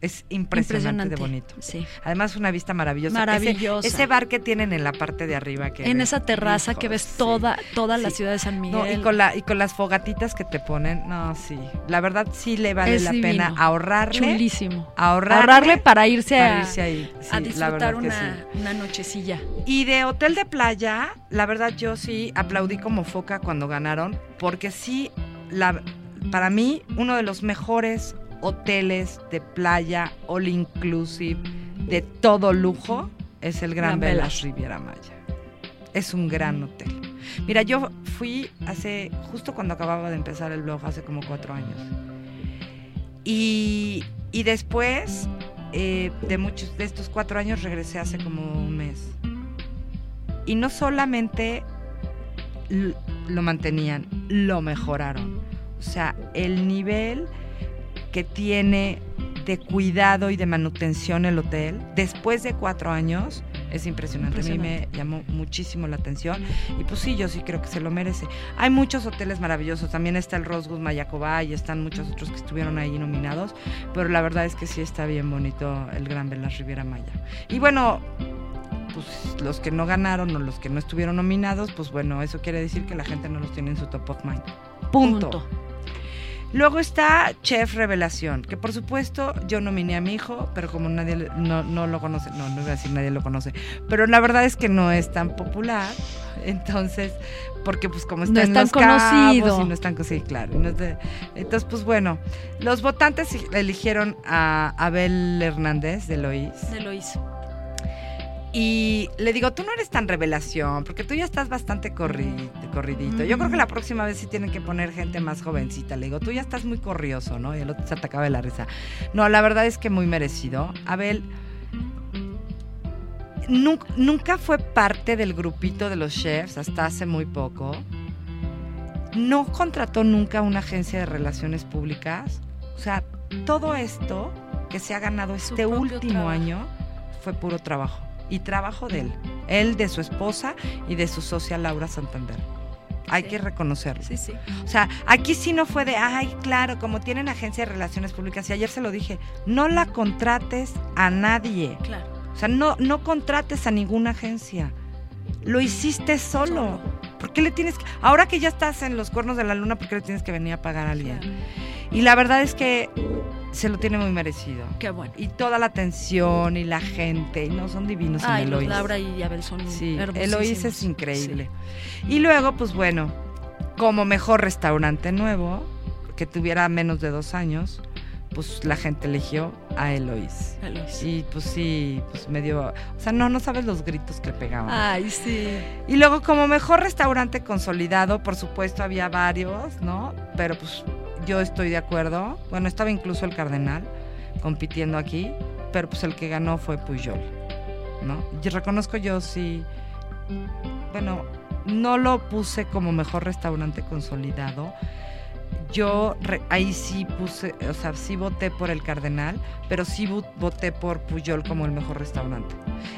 Es impresionante, de bonito. Sí. Además, una vista maravillosa. Maravillosa. Ese, bar que tienen en la parte de arriba. Que En ves, esa terraza que ves sí. toda, toda la Sí. ciudad de San Miguel. No, y con la y con las fogatitas que te ponen, no, sí. La verdad sí le vale Es la divino. pena ahorrarle. Chulísimo. Ahorrarle, Ahorrarle para irse, para a, irse ahí. Sí, a disfrutar una, sí. una nochecilla. Y de hotel de playa, la verdad yo sí aplaudí como foca cuando ganaron, porque sí, la, para mí, uno de los mejores hoteles de playa all inclusive de todo lujo es el Gran Gran Velas Riviera Maya. Es un gran hotel. Mira, yo fui hace, justo cuando acababa de empezar el blog, hace como cuatro años. Y, y después eh, de muchos de estos cuatro años regresé hace como un mes. Y no solamente lo mantenían, lo mejoraron. O sea, el nivel que tiene de cuidado y de manutención el hotel después de cuatro años es impresionante. A mí me llamó muchísimo la atención y pues sí, yo sí creo que se lo merece. Hay muchos hoteles maravillosos, también está el Rosgood Mayacobá y están muchos otros que estuvieron ahí nominados, pero la verdad es que sí está bien bonito el Gran Velas Riviera Maya. Y bueno, pues los que no ganaron o los que no estuvieron nominados, pues bueno, eso quiere decir que la gente no los tiene en su top of mind. Punto. Punto. Luego está Chef Revelación, que por supuesto yo nominé a mi hijo, pero como nadie le- no, no lo conoce, no, no iba a decir nadie lo conoce, pero la verdad es que no es tan popular, entonces, porque pues como está No en es tan Los Cabos conocido. y no es tan sí, claro. y no es de- entonces, pues bueno, los votantes eligieron a Abel Hernández de Loís. De lo hizo. Y le digo, tú no eres tan revelación, porque tú ya estás bastante corri- corridito. Yo creo que la próxima vez sí tienen que poner gente más jovencita. Le digo, tú ya estás muy corrioso, ¿no? Y el otro se atacaba de la risa. No, la verdad es que muy merecido. Abel nunca, nunca fue parte del grupito de los chefs hasta hace muy poco. No contrató nunca una agencia de relaciones públicas. O sea, todo esto que se ha ganado este último trabajo. año fue puro trabajo. Y trabajo de él. Él, de su esposa y de su socia Laura Santander. Hay Sí. que reconocerlo. Sí, sí. O sea, aquí sí no fue de, ay, claro, como tienen agencia de relaciones públicas, y ayer se lo dije, no la contrates a nadie. Claro. O sea, no, no contrates a ninguna agencia. Lo hiciste solo. ¿Por qué le tienes que.? Ahora que ya estás en los cuernos de la luna, ¿por qué le tienes que venir a pagar a alguien? Y la verdad es que se lo tiene muy merecido. Qué bueno. Y toda la atención y la gente, no son divinos en Ay, los Eloís. Laura y Abel son Sí. Eloís es increíble. Y luego, pues bueno, como mejor restaurante nuevo, que tuviera menos de dos años, pues la gente eligió a Eloís. Eloís. Y pues sí, pues medio... O sea, no, no sabes los gritos que pegaban. Ay, sí. Y luego como mejor restaurante consolidado, por supuesto había varios, ¿no? Pero pues yo estoy de acuerdo. Bueno, estaba incluso el Cardenal compitiendo aquí, pero pues el que ganó fue Puyol, ¿no? Reconozco yo sí, bueno, no lo puse como mejor restaurante consolidado. Yo re- ahí sí puse, o sea, sí voté por el Cardenal, pero sí vo- voté por Puyol como el mejor restaurante.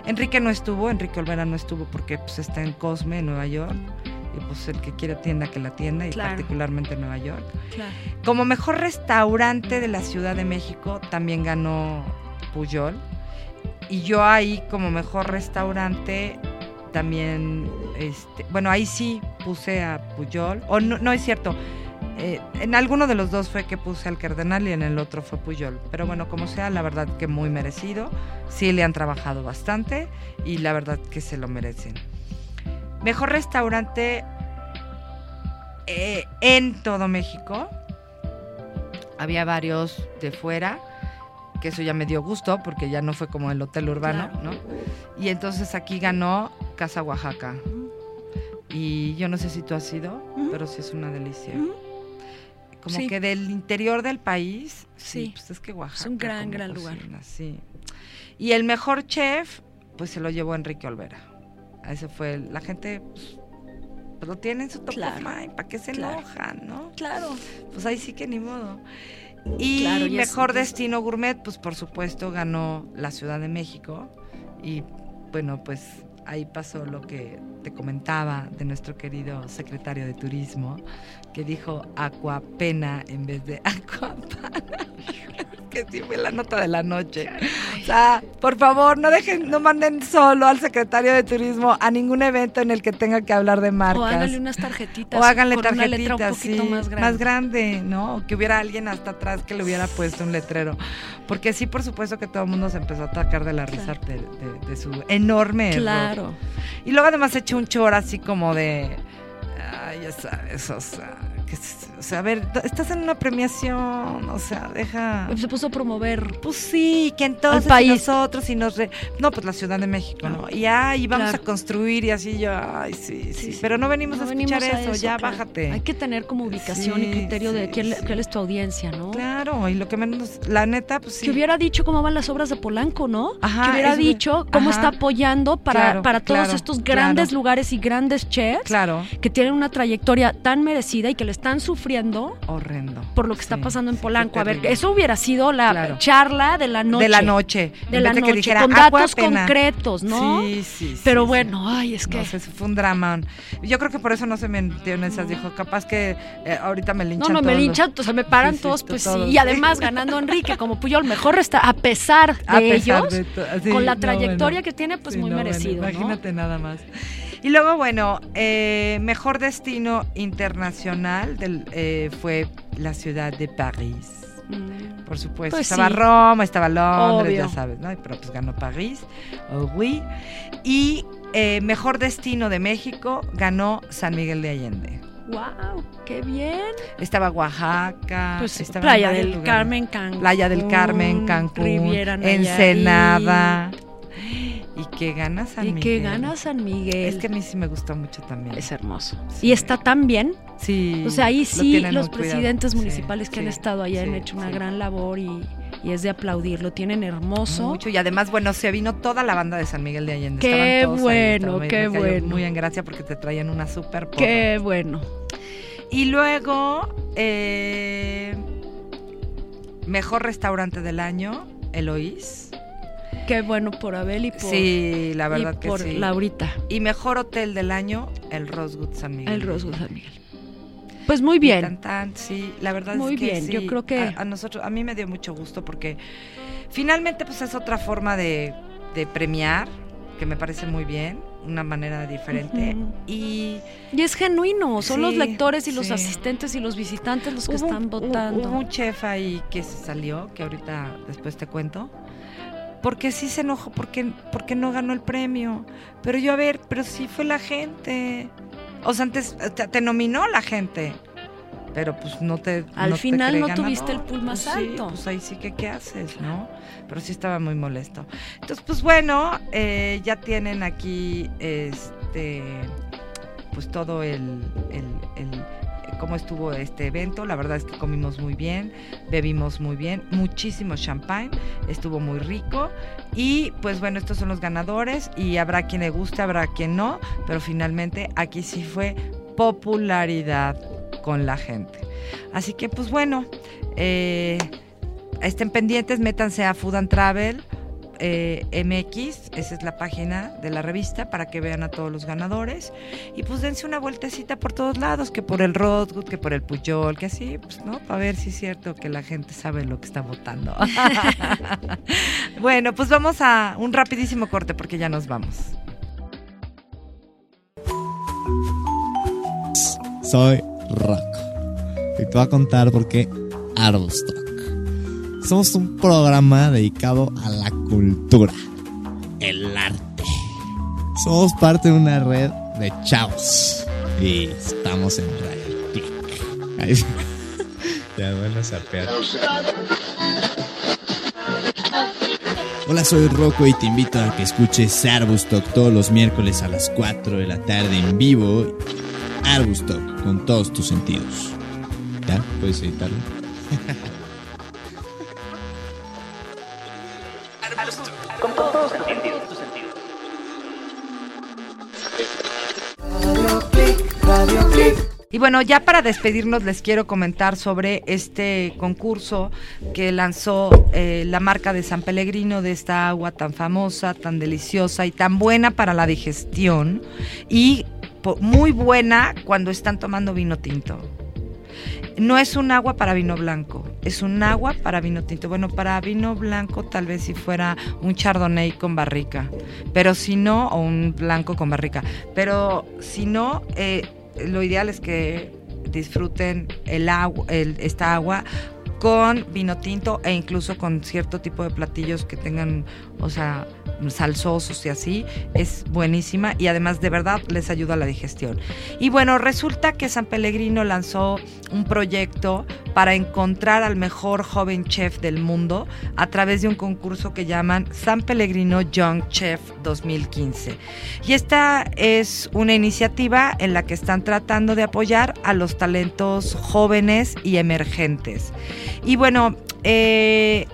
Enrique no estuvo, Enrique Olvera no estuvo porque pues está en Cosme, en Nueva York. Y pues el que quiera tienda, que la tienda, y Claro. particularmente en Nueva York. Claro. Como mejor restaurante de la Ciudad de México también ganó Puyol. Y yo ahí como mejor restaurante también, este, bueno, ahí sí puse a Puyol. O no, no es cierto. eh, en alguno de los dos fue que puse al Cardenal y en el otro fue Puyol. Pero bueno, como sea, la verdad que muy merecido. Sí le han trabajado bastante y la verdad que se lo merecen. Mejor restaurante eh, en todo México. Había varios de fuera, que eso ya me dio gusto porque ya no fue como el hotel urbano, Claro. ¿no? Y entonces aquí ganó Casa Oaxaca. Y yo no sé si tú has ido, pero sí es una delicia. Como Sí. que del interior del país, sí, Sí. pues es que Oaxaca. Es un gran, gran lugar. Sí. Y el mejor chef, pues se lo llevó Enrique Olvera. Ese fue la gente pues, pues, lo tiene en su top Claro. of mind, ¿para qué se Claro. enojan, no? Claro. Pues ahí sí que ni modo. Y Claro, mejor es- destino gourmet, pues por supuesto ganó la Ciudad de México. Y bueno, pues ahí pasó lo que te comentaba de nuestro querido secretario de Turismo, que dijo Aquapena en vez de Aquapana. Que sí fue la nota de la noche. O sea, por favor, no dejen, no manden solo al secretario de Turismo a ningún evento en el que tenga que hablar de marcas. O háganle unas tarjetitas. O háganle con una letra un tarjetitas, poquito sí, más grande. grande, ¿no? O que hubiera alguien hasta atrás que le hubiera puesto un letrero. Porque sí, por supuesto que todo el mundo se empezó a atacar de la risa de, de- de su enorme error. Claro. Y luego además echó un chor así como de, ay, ya sabes, o sea, que, s- o sea, a ver, estás en una premiación, o sea, deja... Se puso a promover. Pues sí, que entonces Al país. y nosotros y nos... re- No, pues la Ciudad de México, ¿no? Y ay, vamos Claro. a construir y así yo, ay, sí, sí, pero no venimos No a escuchar venimos a eso, ya claro. bájate. Hay que tener como ubicación y criterio de quién, cuál es tu audiencia, ¿no? Claro, y lo que menos, la neta, pues sí. Que hubiera dicho cómo van las obras de Polanco, ¿no? Ajá, que hubiera dicho cómo ajá. está apoyando para, Claro, para todos estos grandes lugares y grandes chefs Claro. que tienen una trayectoria tan merecida y que le están sufriendo Horrendo. por lo que está pasando en Polanco. A ver, eso hubiera sido la Claro. charla de la noche. De la noche. De la noche, que dijera, con "Ah, datos pena". concretos, ¿no? Sí, sí, Pero sí. bueno, ay, es que... No sé, fue un drama. Yo creo que por eso no se metió en esas. Dijo, capaz que eh, ahorita me No, linchan no, me todos. linchan, o sea, me paran todos, to- pues todos, sí. Y además ganando Enrique como Puyol, mejor resta a pesar de A pesar ellos, de con la no, trayectoria bueno. que tiene, pues muy no, merecido, ¿no? imagínate nada más. Y luego, bueno, eh, mejor destino internacional del, eh, fue la ciudad de París. Por supuesto, Pues estaba sí. Roma, estaba Londres, Obvio. ya sabes, ¿no? Pero pues ganó París, oh, oui. Y eh, mejor destino de México ganó San Miguel de Allende. ¡Wow! ¡Qué bien! Estaba Oaxaca, Pues estaba Playa del lugares. Carmen, Cancún. Playa del Carmen, Cancún, Riviera. Ensenada. Y que gana San Y Miguel. que gana San Miguel. Es que a mí sí me gustó mucho también. Es hermoso. Sí. Y está tan bien. Sí. O sea, ahí sí los cuidado. presidentes Sí, municipales que han estado allá han hecho una gran labor y, y es de aplaudir. Lo tienen hermoso. Mucho. Y además, bueno, se vino toda la banda de San Miguel de Allende. Qué todos ahí, bueno, me- qué bueno. Muy en gracia porque te traían una super porra. Qué bueno. Y luego, eh, mejor restaurante del año, Eloís. Qué bueno por Abel y por, Sí, la verdad y que por sí. Laurita. Y mejor hotel del año, el Rosewood San Miguel. El Rosewood San Miguel. Pues muy bien. Tan, tan, sí, la verdad Muy es que bien, sí, yo creo que- a, a nosotros, a mí me dio mucho gusto porque finalmente pues es otra forma de, de premiar que me parece muy bien, una manera diferente y Y es genuino, son los lectores y los asistentes y los visitantes los que hubo, están votando. hubo un chef ahí que se salió, que ahorita después te cuento. Porque sí se enojó porque, porque no ganó el premio. Pero yo, a ver, pero sí fue la gente. O sea, antes te, te nominó la gente. Pero pues no te. Al no final no ganador. tuviste el pool más Pues sí, alto. pues ahí sí que, ¿qué haces, no? Pero sí estaba muy molesto. Entonces, pues bueno, eh, ya tienen aquí este. Pues todo el. el, el cómo estuvo este evento. La verdad es que comimos muy bien, bebimos muy bien, muchísimo champagne, estuvo muy rico. Y pues bueno, estos son los ganadores y habrá quien le guste, habrá quien no, pero finalmente aquí sí fue popularidad con la gente. Así que pues bueno, eh, estén pendientes, métanse a Food and Travel. Eh, MX, esa es la página de la revista para que vean a todos los ganadores y pues dense una vueltecita por todos lados, que por el Rothgood, que por el Puyol, que así, pues no, para ver si es cierto que la gente sabe lo que está votando. <laughs> bueno, pues vamos a un rapidísimo corte porque ya nos vamos. Soy Rocco y te voy a contar por qué Arbustock. Somos un programa dedicado a la cultura, el arte. Somos parte de una red de chavos y estamos en Radio Click. Ahí. Ya van a sapear. Hola, soy Rocco y te invito a que escuches Arbustock todos los miércoles a las 4 de la tarde en vivo. Arbustock con todos tus sentidos. ¿Ya? ¿Puedes editarlo? <laughs> Y bueno, ya para despedirnos les quiero comentar sobre este concurso que lanzó eh, la marca de San Pellegrino de esta agua tan famosa, tan deliciosa y tan buena para la digestión y muy buena cuando están tomando vino tinto. No es un agua para vino blanco, es un agua para vino tinto. Bueno, para vino blanco tal vez si fuera un chardonnay con barrica, pero si no, o un blanco con barrica. Pero si no, eh, lo ideal es que disfruten el agua, el- esta agua con vino tinto e incluso con cierto tipo de platillos que tengan, o sea, salsosos y así, es buenísima y además de verdad les ayuda a la digestión. Y bueno, resulta que San Pellegrino lanzó un proyecto para encontrar al mejor joven chef del mundo a través de un concurso que llaman San Pellegrino Young Chef 2015. Y esta es una iniciativa en la que están tratando de apoyar a los talentos jóvenes y emergentes. Y bueno, eh,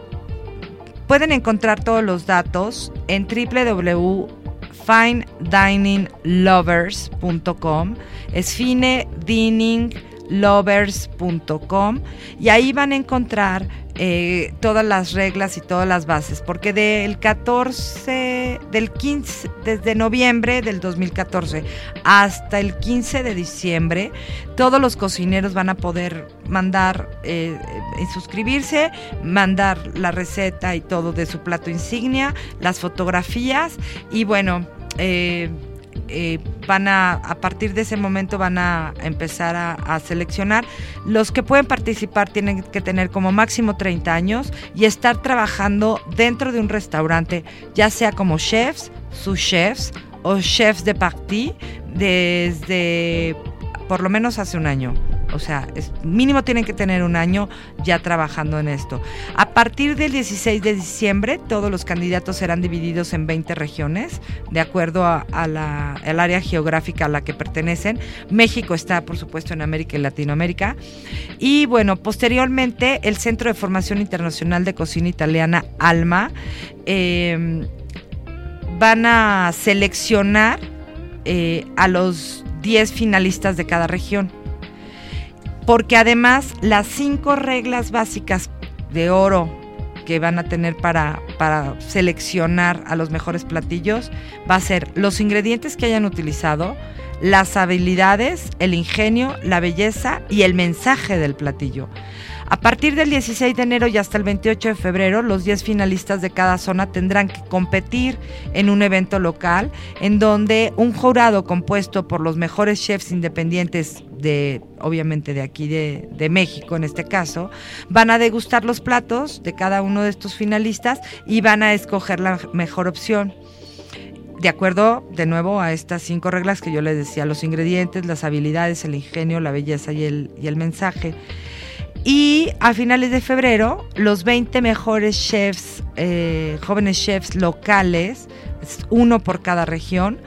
pueden encontrar todos los datos en www.finedininglovers.com. Es fine dining lovers.com y ahí van a encontrar eh, todas las reglas y todas las bases, porque del 14, del 15, desde noviembre del 2014 hasta el 15 de diciembre, todos los cocineros van a poder mandar, eh, eh, suscribirse, mandar la receta y todo de su plato insignia, las fotografías y bueno, eh, eh, van a, a partir de ese momento van a empezar a, seleccionar. Los que pueden participar tienen que tener como máximo 30 años y estar trabajando dentro de un restaurante, ya sea como chefs, sous chefs o chefs de partie desde por lo menos hace un año. O sea, mínimo tienen que tener un año ya trabajando en esto. A partir del 16 de diciembre, todos los candidatos serán divididos en 20 regiones, de acuerdo a, la, al área geográfica a la que pertenecen. México está, por supuesto, en América y Latinoamérica. Y bueno, posteriormente, el Centro de Formación Internacional de Cocina Italiana, ALMA, eh, van a seleccionar eh, a los 10 finalistas de cada región porque además las cinco reglas básicas de oro que van a tener para, para, seleccionar a los mejores platillos va a ser los ingredientes que hayan utilizado, las habilidades, el ingenio, la belleza y el mensaje del platillo. A partir del 16 de enero y hasta el 28 de febrero, los 10 finalistas de cada zona tendrán que competir en un evento local en donde un jurado compuesto por los mejores chefs independientes de, obviamente de aquí de, de, México en este caso, van a degustar los platos de cada uno de estos finalistas y van a escoger la mejor opción. De acuerdo, de nuevo, a estas cinco reglas que yo les decía, los ingredientes, las habilidades, el ingenio, la belleza y el, y el mensaje. Y a finales de febrero, los 20 mejores chefs, eh, jóvenes chefs locales, uno por cada región,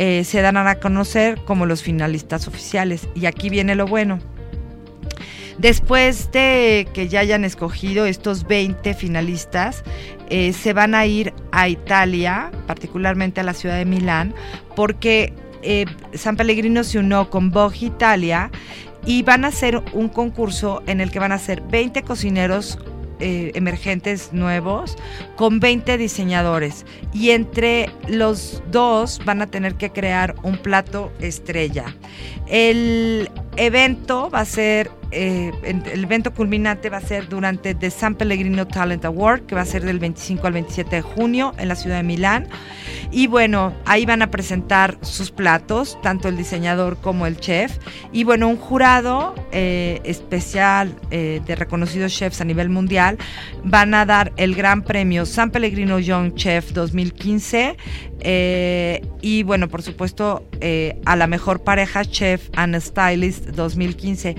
eh, se dan a conocer como los finalistas oficiales. Y aquí viene lo bueno. Después de que ya hayan escogido estos 20 finalistas, eh, se van a ir a Italia, particularmente a la ciudad de Milán, porque eh, San Pellegrino se unió con Vogue Italia y van a hacer un concurso en el que van a ser 20 cocineros eh, emergentes nuevos con 20 diseñadores y entre los dos van a tener que crear un plato estrella. El evento va a ser eh, el evento culminante va a ser durante The San Pellegrino Talent Award, que va a ser del 25 al 27 de junio en la ciudad de Milán. Y bueno, ahí van a presentar sus platos, tanto el diseñador como el chef. Y bueno, un jurado eh, especial eh, de reconocidos chefs a nivel mundial van a dar el gran premio San Pellegrino Young Chef 2015. Eh, y bueno, por supuesto, a la mejor pareja chef and stylist 2015.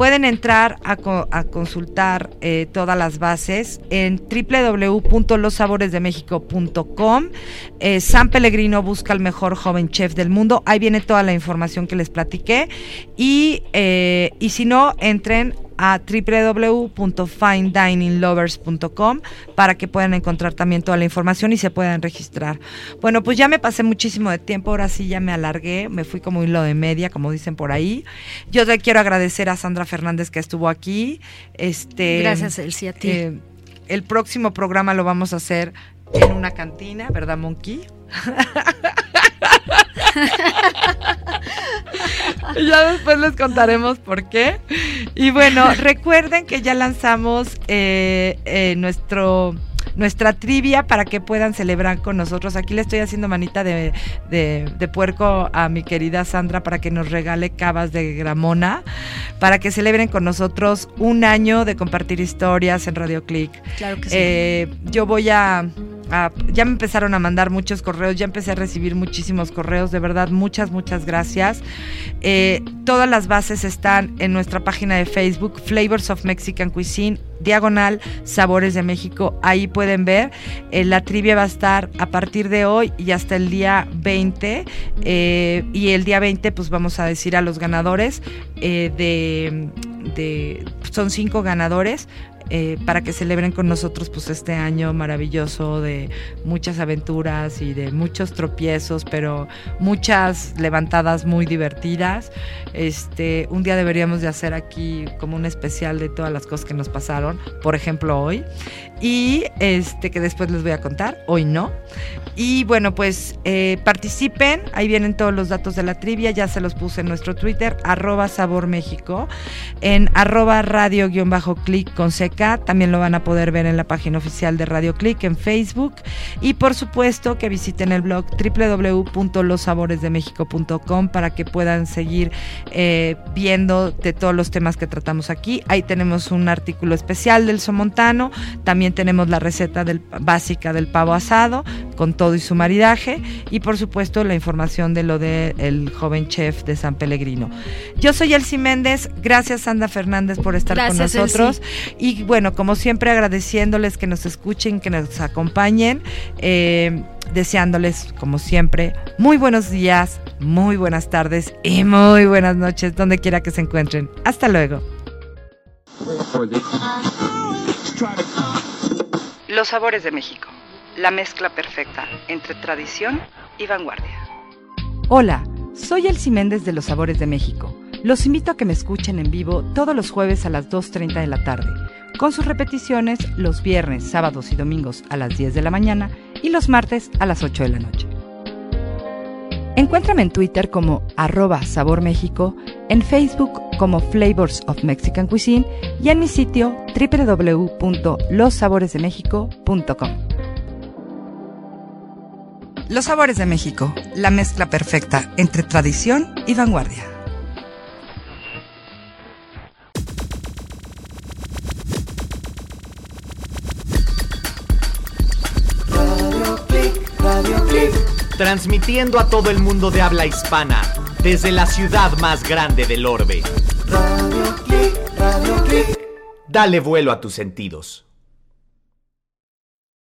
Pueden entrar a, co a consultar eh, todas las bases en www.lossaboresdemexico.com. Eh, San Pellegrino busca el mejor joven chef del mundo. Ahí viene toda la información que les platiqué. Y, eh, y si no, entren a www.finedininglovers.com para que puedan encontrar también toda la información y se puedan registrar. Bueno, pues ya me pasé muchísimo de tiempo, ahora sí ya me alargué, me fui como hilo de media, como dicen por ahí. Yo le quiero agradecer a Sandra Fernández que estuvo aquí. Este, Gracias, Elsie, a ti. Eh, el próximo programa lo vamos a hacer en una cantina, ¿verdad, Monkey? <laughs> ya después les contaremos por qué. Y bueno, recuerden que ya lanzamos eh, eh, nuestro nuestra trivia para que puedan celebrar con nosotros. Aquí le estoy haciendo manita de, de, de, puerco a mi querida Sandra para que nos regale cavas de gramona, para que celebren con nosotros un año de compartir historias en Radio Click. Claro que sí. Eh, yo voy a ya me empezaron a mandar muchos correos, ya empecé a recibir muchísimos correos, de verdad, muchas, muchas gracias. Eh, todas las bases están en nuestra página de Facebook, Flavors of Mexican Cuisine, diagonal Sabores de México. Ahí pueden ver. Eh, la trivia va a estar a partir de hoy y hasta el día 20. eh, y el día 20, pues vamos a decir a los ganadores de- Son cinco ganadores. Eh, para que celebren con nosotros pues este año maravilloso de muchas aventuras y de muchos tropiezos, pero muchas levantadas muy divertidas. Este, un día deberíamos de hacer aquí como un especial de todas las cosas que nos pasaron, por ejemplo hoy, y este que después les voy a contar, hoy no. Y bueno, pues eh, participen, ahí vienen todos los datos de la trivia, ya se los puse en nuestro Twitter, arroba Sabor México, en arroba radio-click con CK, también lo van a poder ver en la página oficial de Radio Click en Facebook, y por supuesto que visiten el blog www.losaboresdemexico.com para que puedan seguir eh, viendo de todos los temas que tratamos aquí. Ahí tenemos un artículo especial del somontano, también tenemos la receta del, básica del pavo asado con todo y su maridaje y por supuesto la información de lo del joven chef de San Pellegrino. Yo soy Elsie Méndez, gracias Sandra Fernández por estar Gracias, con nosotros y bueno, como siempre agradeciéndoles que nos escuchen, que nos acompañen, eh, deseándoles como siempre muy buenos días, muy buenas tardes y muy buenas noches donde quiera que se encuentren. Hasta luego. Los sabores de México. La mezcla perfecta entre tradición y vanguardia. Hola, soy Elsie Méndez de Los Sabores de México. Los invito a que me escuchen en vivo todos los jueves a las 2.30 de la tarde, con sus repeticiones los viernes, sábados y domingos a las 10 de la mañana y los martes a las 8 de la noche. Encuéntrame en Twitter como arroba Sabor México, en Facebook como Flavors of Mexican Cuisine y en mi sitio www.lossaboresdemexico.com. Los Sabores de México, la mezcla perfecta entre tradición y vanguardia. Transmitiendo a todo el mundo de habla hispana, desde la ciudad más grande del orbe. Radio Click, Radio Click. Dale vuelo a tus sentidos.